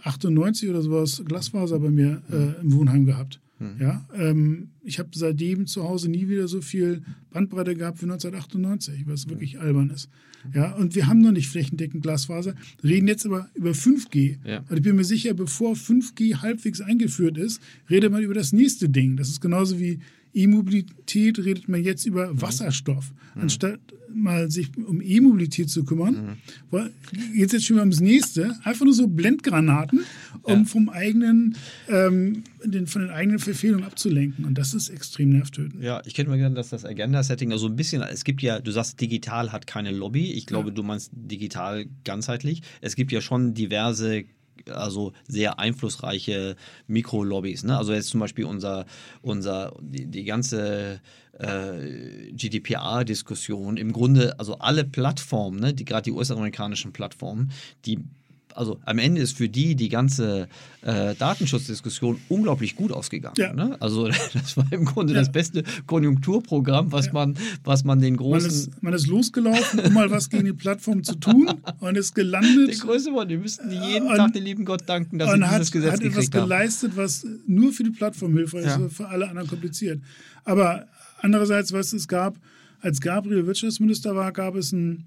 98 oder sowas Glasfaser bei mir äh, im Wohnheim gehabt. Ja, ähm, ich habe seitdem zu Hause nie wieder so viel Bandbreite gehabt wie 1998, was wirklich albern ist. Ja, und wir haben noch nicht flächendeckend Glasfaser, reden jetzt aber über 5G. Ja. Und ich bin mir sicher, bevor 5G halbwegs eingeführt ist, redet man über das nächste Ding. Das ist genauso wie E-Mobilität, redet man jetzt über Wasserstoff. Anstatt mal sich um E-Mobilität zu kümmern, geht es jetzt schon mal ums nächste. Einfach nur so Blendgranaten, um Ja. vom eigenen, ähm, den, von den eigenen Verfehlungen abzulenken. Und das ist extrem nervtötend. Ja, ich könnte mir gerne, dass das Agenda-Setting, also ein bisschen, es gibt ja, du sagst, digital hat keine Lobby. Ich glaube, du meinst digital ganzheitlich. Es gibt ja schon diverse, also sehr einflussreiche Mikrolobbys. Ne? Also jetzt zum Beispiel unser, unser, die, die ganze äh, GDPR-Diskussion, im Grunde, also alle Plattformen, ne, die gerade die US-amerikanischen Plattformen, die also am Ende ist für die die ganze äh, Datenschutzdiskussion unglaublich gut ausgegangen. Ja. Ne? Also das war im Grunde Ja. das beste Konjunkturprogramm, was man, was man den Man großen, ist, man ist losgelaufen, um mal was gegen die Plattform zu tun und ist gelandet der größte Wort. Die müssten jeden Und- Tag den lieben Gott danken, dass sie dieses hat, Gesetz hat etwas gekriegt haben. geleistet, was nur für die Plattform hilfreich Ja. ist, für alle anderen kompliziert. Aber andererseits, was es gab, als Gabriel Wirtschaftsminister war, gab es ein,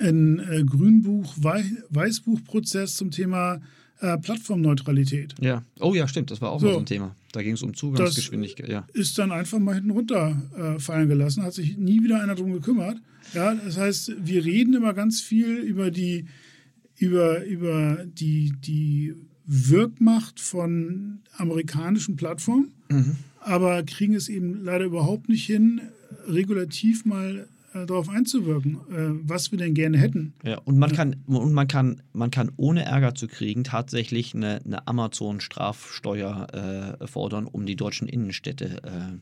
ein äh, Grünbuch, Wei Weißbuchprozess zum Thema äh, Plattformneutralität. Ja. Oh ja, stimmt, das war auch So. mal so ein Thema. Da ging es um Zugangsgeschwindigkeit. Ja. ist dann einfach mal hinten runterfallen äh, fallen gelassen, hat sich nie wieder einer drum gekümmert. Ja, das heißt, wir reden immer ganz viel über die, über, über die, die Wirkmacht von amerikanischen Plattformen, aber kriegen es eben leider überhaupt nicht hin, regulativ mal äh, darauf einzuwirken, äh, was wir denn gerne hätten. Ja, und man kann, und man kann, man kann ohne Ärger zu kriegen tatsächlich eine, eine Amazon-Strafsteuer äh, fordern, um die deutschen Innenstädte. Äh,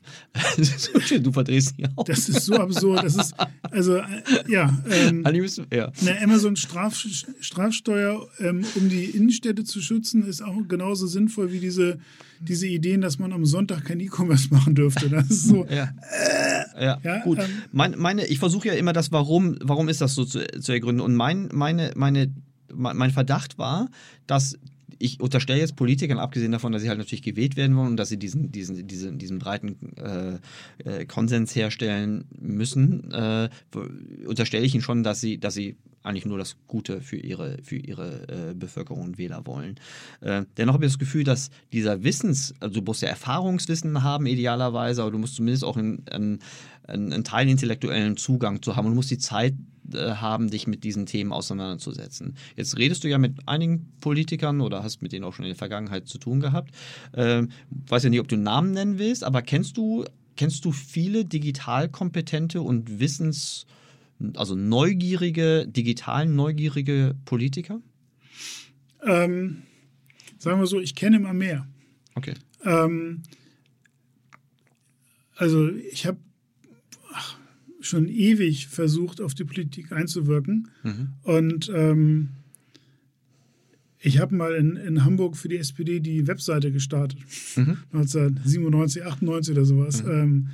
du verdrehst dich auch. Das ist so absurd. Das ist, also, äh, ja, ähm, ja. Eine Amazon-Strafsteuer, ähm, um die Innenstädte zu schützen, ist auch genauso sinnvoll wie diese, diese Ideen, dass man am Sonntag kein E-Commerce machen dürfte. Das ist so. Ja. ja, Ja, gut. ähm, mein, meine, ich versuche ja immer das Warum, warum ist das so zu, zu ergründen. Und mein, meine, meine, mein mein Verdacht war, dass ich unterstelle jetzt Politikern, abgesehen davon, dass sie halt natürlich gewählt werden wollen und dass sie diesen, diesen, diesen, diesen breiten äh, äh, Konsens herstellen müssen, äh, unterstelle ich ihnen schon, dass sie, dass sie eigentlich nur das Gute für ihre, für ihre äh, Bevölkerung und Wähler wollen. Äh, dennoch habe ich das Gefühl, dass dieser Wissens, also du musst ja Erfahrungswissen haben, idealerweise, aber du musst zumindest auch einen, einen, einen Teil intellektuellen Zugang zu haben und musst die Zeit äh, haben, dich mit diesen Themen auseinanderzusetzen. Jetzt redest du ja mit einigen Politikern oder hast mit denen auch schon in der Vergangenheit zu tun gehabt. Ähm, weiß ja nicht, ob du Namen nennen willst, aber kennst du, kennst du viele digital kompetente und wissens, also neugierige, digital neugierige Politiker? Ähm, sagen wir so, ich kenne immer mehr. Okay. Ähm, also ich habe schon ewig versucht, auf die Politik einzuwirken. Und ähm, ich habe mal in, in Hamburg für die SPD die Webseite gestartet. 1997, 98 oder sowas. Ähm,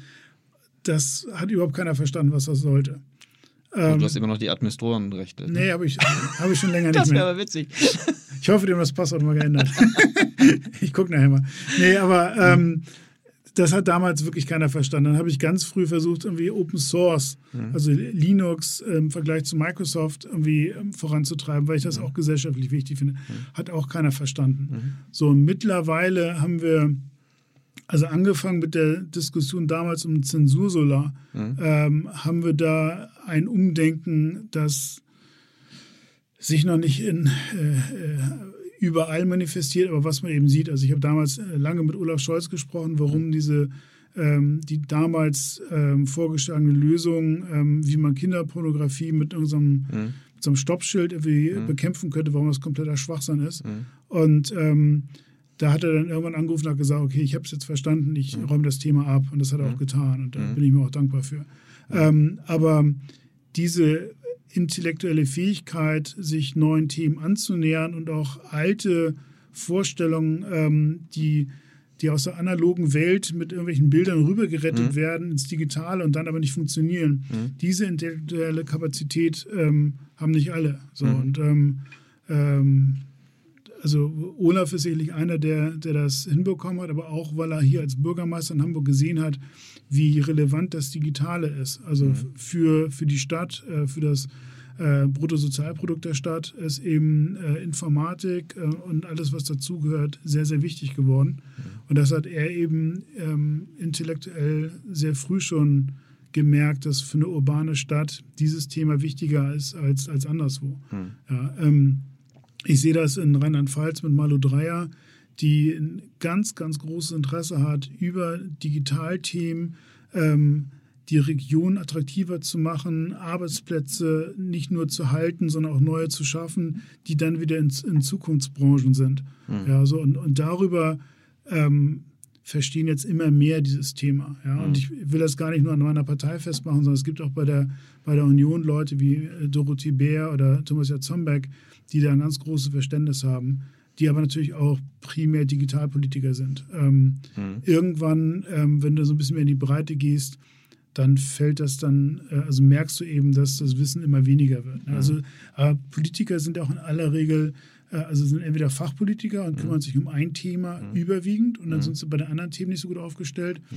das hat überhaupt keiner verstanden, was das sollte. Ähm, du hast immer noch die Administratorenrechte. Ne? Nee, habe ich, hab ich schon länger nicht mehr. Das wäre aber witzig. Ich hoffe, die haben das Passwort mal geändert. ich gucke nachher mal. Nee, aber ähm, das hat damals wirklich keiner verstanden. Dann habe ich ganz früh versucht, irgendwie Open Source, mhm. also Linux im Vergleich zu Microsoft irgendwie ähm, voranzutreiben, weil ich das mhm. auch gesellschaftlich wichtig finde. Mhm. Hat auch keiner verstanden. Mhm. So, mittlerweile haben wir, also angefangen mit der Diskussion damals um Zensursolar, mhm. ähm, haben wir da ein Umdenken, das sich noch nicht in äh, äh überall manifestiert, aber was man eben sieht, also ich habe damals äh, lange mit Olaf Scholz gesprochen, warum diese ähm, die damals ähm, vorgeschlagene Lösung, ähm, wie man Kinderpornografie mit irgendeinem mhm. mit so einem Stoppschild irgendwie mhm. bekämpfen könnte, warum das kompletter Schwachsinn ist. Mhm. Und ähm, da hat er dann irgendwann angerufen und hat gesagt, okay, ich habe es jetzt verstanden, ich mhm. räume das Thema ab und das hat er auch mhm. getan und da mhm. bin ich mir auch dankbar für. Ähm, aber diese intellektuelle Fähigkeit, sich neuen Themen anzunähern und auch alte Vorstellungen, ähm, die, die aus der analogen Welt mit irgendwelchen Bildern rübergerettet mhm. werden ins Digitale und dann aber nicht funktionieren. Mhm. Diese intellektuelle Kapazität ähm, haben nicht alle. So, mhm. Und ähm, ähm also Olaf ist sicherlich einer, der, der das hinbekommen hat, aber auch, weil er hier als Bürgermeister in Hamburg gesehen hat, wie relevant das Digitale ist. Also mhm. für, für die Stadt, äh, für das äh, Bruttosozialprodukt der Stadt ist eben äh, Informatik und alles, was dazugehört, sehr, sehr wichtig geworden. Mhm. Und das hat er eben ähm, intellektuell sehr früh schon gemerkt, dass für eine urbane Stadt dieses Thema wichtiger ist als, als anderswo. Mhm. Ja, ähm, ich sehe das in Rheinland-Pfalz mit Malu Dreier, die ein ganz, ganz großes Interesse hat, über Digitalthemen ähm, die Region attraktiver zu machen, Arbeitsplätze nicht nur zu halten, sondern auch neue zu schaffen, die dann wieder in, in Zukunftsbranchen sind. Mhm. Ja, so, und, und darüber ähm, verstehen jetzt immer mehr dieses Thema. Ja? Und mhm. ich will das gar nicht nur an meiner Partei festmachen, sondern es gibt auch bei der, bei der Union Leute wie äh, Dorothee Bär oder Thomas Jatzombeck, die da ein ganz großes Verständnis haben, die aber natürlich auch primär Digitalpolitiker sind. Ähm, mhm. Irgendwann, ähm, wenn du so ein bisschen mehr in die Breite gehst, dann fällt das dann, äh, also merkst du eben, dass das Wissen immer weniger wird. Ne? Mhm. Also äh, Politiker sind auch in aller Regel also sind entweder Fachpolitiker und kümmern mhm. sich um ein Thema mhm. überwiegend und dann mhm. sind sie bei den anderen Themen nicht so gut aufgestellt. Mhm.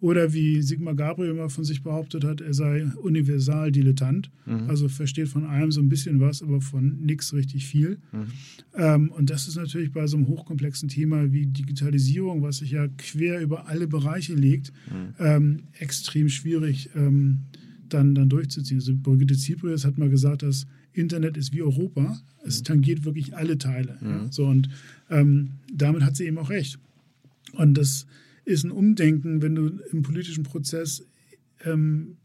Oder wie Sigmar Gabriel immer von sich behauptet hat, er sei Universaldilettant, mhm. also versteht von allem so ein bisschen was, aber von nichts richtig viel. Mhm. Ähm, und das ist natürlich bei so einem hochkomplexen Thema wie Digitalisierung, was sich ja quer über alle Bereiche legt, ähm, extrem schwierig ähm, dann, dann durchzuziehen. Also Brigitte Zyprius hat mal gesagt, dass Internet ist wie Europa. Es mhm. tangiert wirklich alle Teile. Ja. Ja. So, und ähm, damit hat sie eben auch recht. Und das ist ein Umdenken, wenn du im politischen Prozess ähm,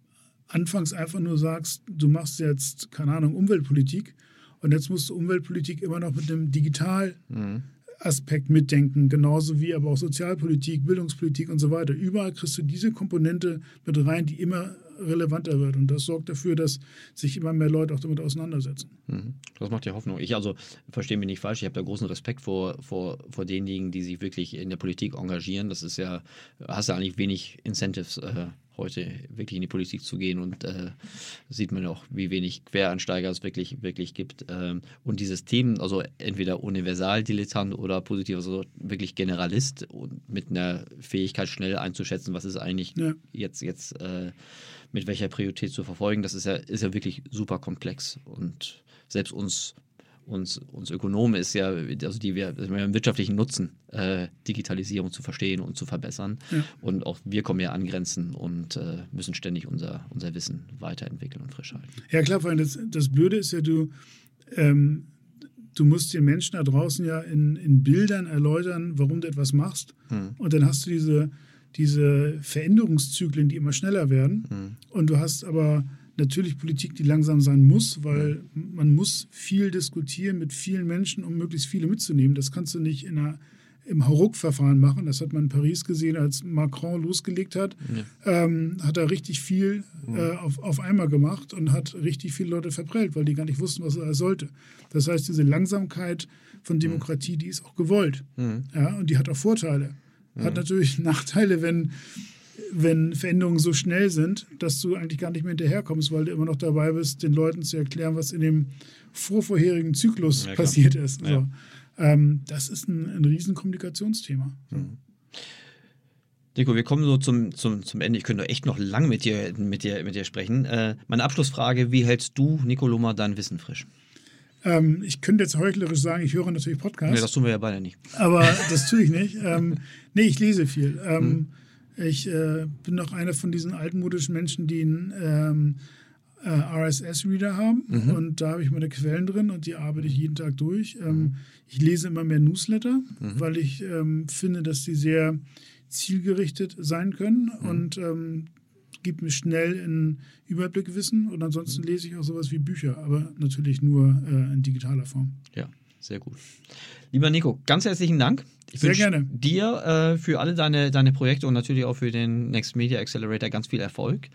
anfangs einfach nur sagst, du machst jetzt, keine Ahnung, Umweltpolitik und jetzt musst du Umweltpolitik immer noch mit einem Digital mhm. Aspekt mitdenken, genauso wie aber auch Sozialpolitik, Bildungspolitik und so weiter. Überall kriegst du diese Komponente mit rein, die immer relevanter wird. Und das sorgt dafür, dass sich immer mehr Leute auch damit auseinandersetzen. Mhm. Das macht ja Hoffnung. Ich also verstehe mich nicht falsch. Ich habe da großen Respekt vor, vor, vor denjenigen, die sich wirklich in der Politik engagieren. Das ist ja, hast ja eigentlich wenig Incentives. Äh, heute wirklich in die Politik zu gehen und äh, sieht man auch, wie wenig Quereinsteiger es wirklich, wirklich gibt. Ähm, und dieses Thema, also entweder Universaldilettant oder positiv, also wirklich Generalist und mit einer Fähigkeit schnell einzuschätzen, was ist eigentlich ja. jetzt, jetzt äh, mit welcher Priorität zu verfolgen, das ist ja, ist ja wirklich super komplex. Und selbst uns, uns, uns Ökonomen ist ja, also die wir, also wir haben wirtschaftlichen Nutzen, äh, Digitalisierung zu verstehen und zu verbessern. Ja. Und auch wir kommen ja an Grenzen und äh, müssen ständig unser, unser Wissen weiterentwickeln und frisch halten. Ja, klar, vor allem das, das Blöde ist ja, du. Ähm, du musst den Menschen da draußen ja in, in Bildern erläutern, warum du etwas machst. Hm. Und dann hast du diese, diese Veränderungszyklen, die immer schneller werden. Mhm. Und du hast aber natürlich Politik, die langsam sein muss, weil man muss viel diskutieren mit vielen Menschen, um möglichst viele mitzunehmen. Das kannst du nicht in einer, im Hauruck-Verfahren machen. Das hat man in Paris gesehen, als Macron losgelegt hat. Ja. Ähm, hat er richtig viel äh, auf, auf einmal gemacht und hat richtig viele Leute verprellt, weil die gar nicht wussten, was er sollte. Das heißt, diese Langsamkeit von Demokratie, die ist auch gewollt. Ja, und die hat auch Vorteile. Hat natürlich Nachteile, wenn wenn Veränderungen so schnell sind, dass du eigentlich gar nicht mehr hinterherkommst, weil du immer noch dabei bist, den Leuten zu erklären, was in dem vorvorherigen Zyklus ja, passiert ist. Ja. So. Ähm, das ist ein, ein riesen Kommunikationsthema. Mhm. Nico, wir kommen so zum, zum, zum Ende. Ich könnte echt noch lang mit dir, mit dir, mit dir sprechen. Äh, meine Abschlussfrage: Wie hältst du, Nico Lummer, dein Wissen frisch? Ähm, ich könnte jetzt heuchlerisch sagen, ich höre natürlich Podcasts. Nee, das tun wir ja beide nicht. Aber das tue ich nicht. ähm, nee, ich lese viel. Ähm, hm. Ich äh, bin noch einer von diesen altmodischen Menschen, die einen ähm, äh, RSS-Reader haben. Mhm. Und da habe ich meine Quellen drin und die arbeite ich jeden Tag durch. Ähm, mhm. Ich lese immer mehr Newsletter, mhm. weil ich ähm, finde, dass die sehr zielgerichtet sein können. Mhm. Und ähm, gibt mir schnell einen Überblickwissen und ansonsten lese ich auch sowas wie Bücher, aber natürlich nur äh, in digitaler Form. Ja, sehr gut. Lieber Nico, ganz herzlichen Dank. Ich Sehr gerne. dir äh, für alle deine, deine Projekte und natürlich auch für den Next Media Accelerator ganz viel Erfolg.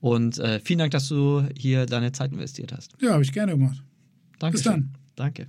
Und äh, vielen Dank, dass du hier deine Zeit investiert hast. Ja, habe ich gerne gemacht. Danke. Bis dann. Danke.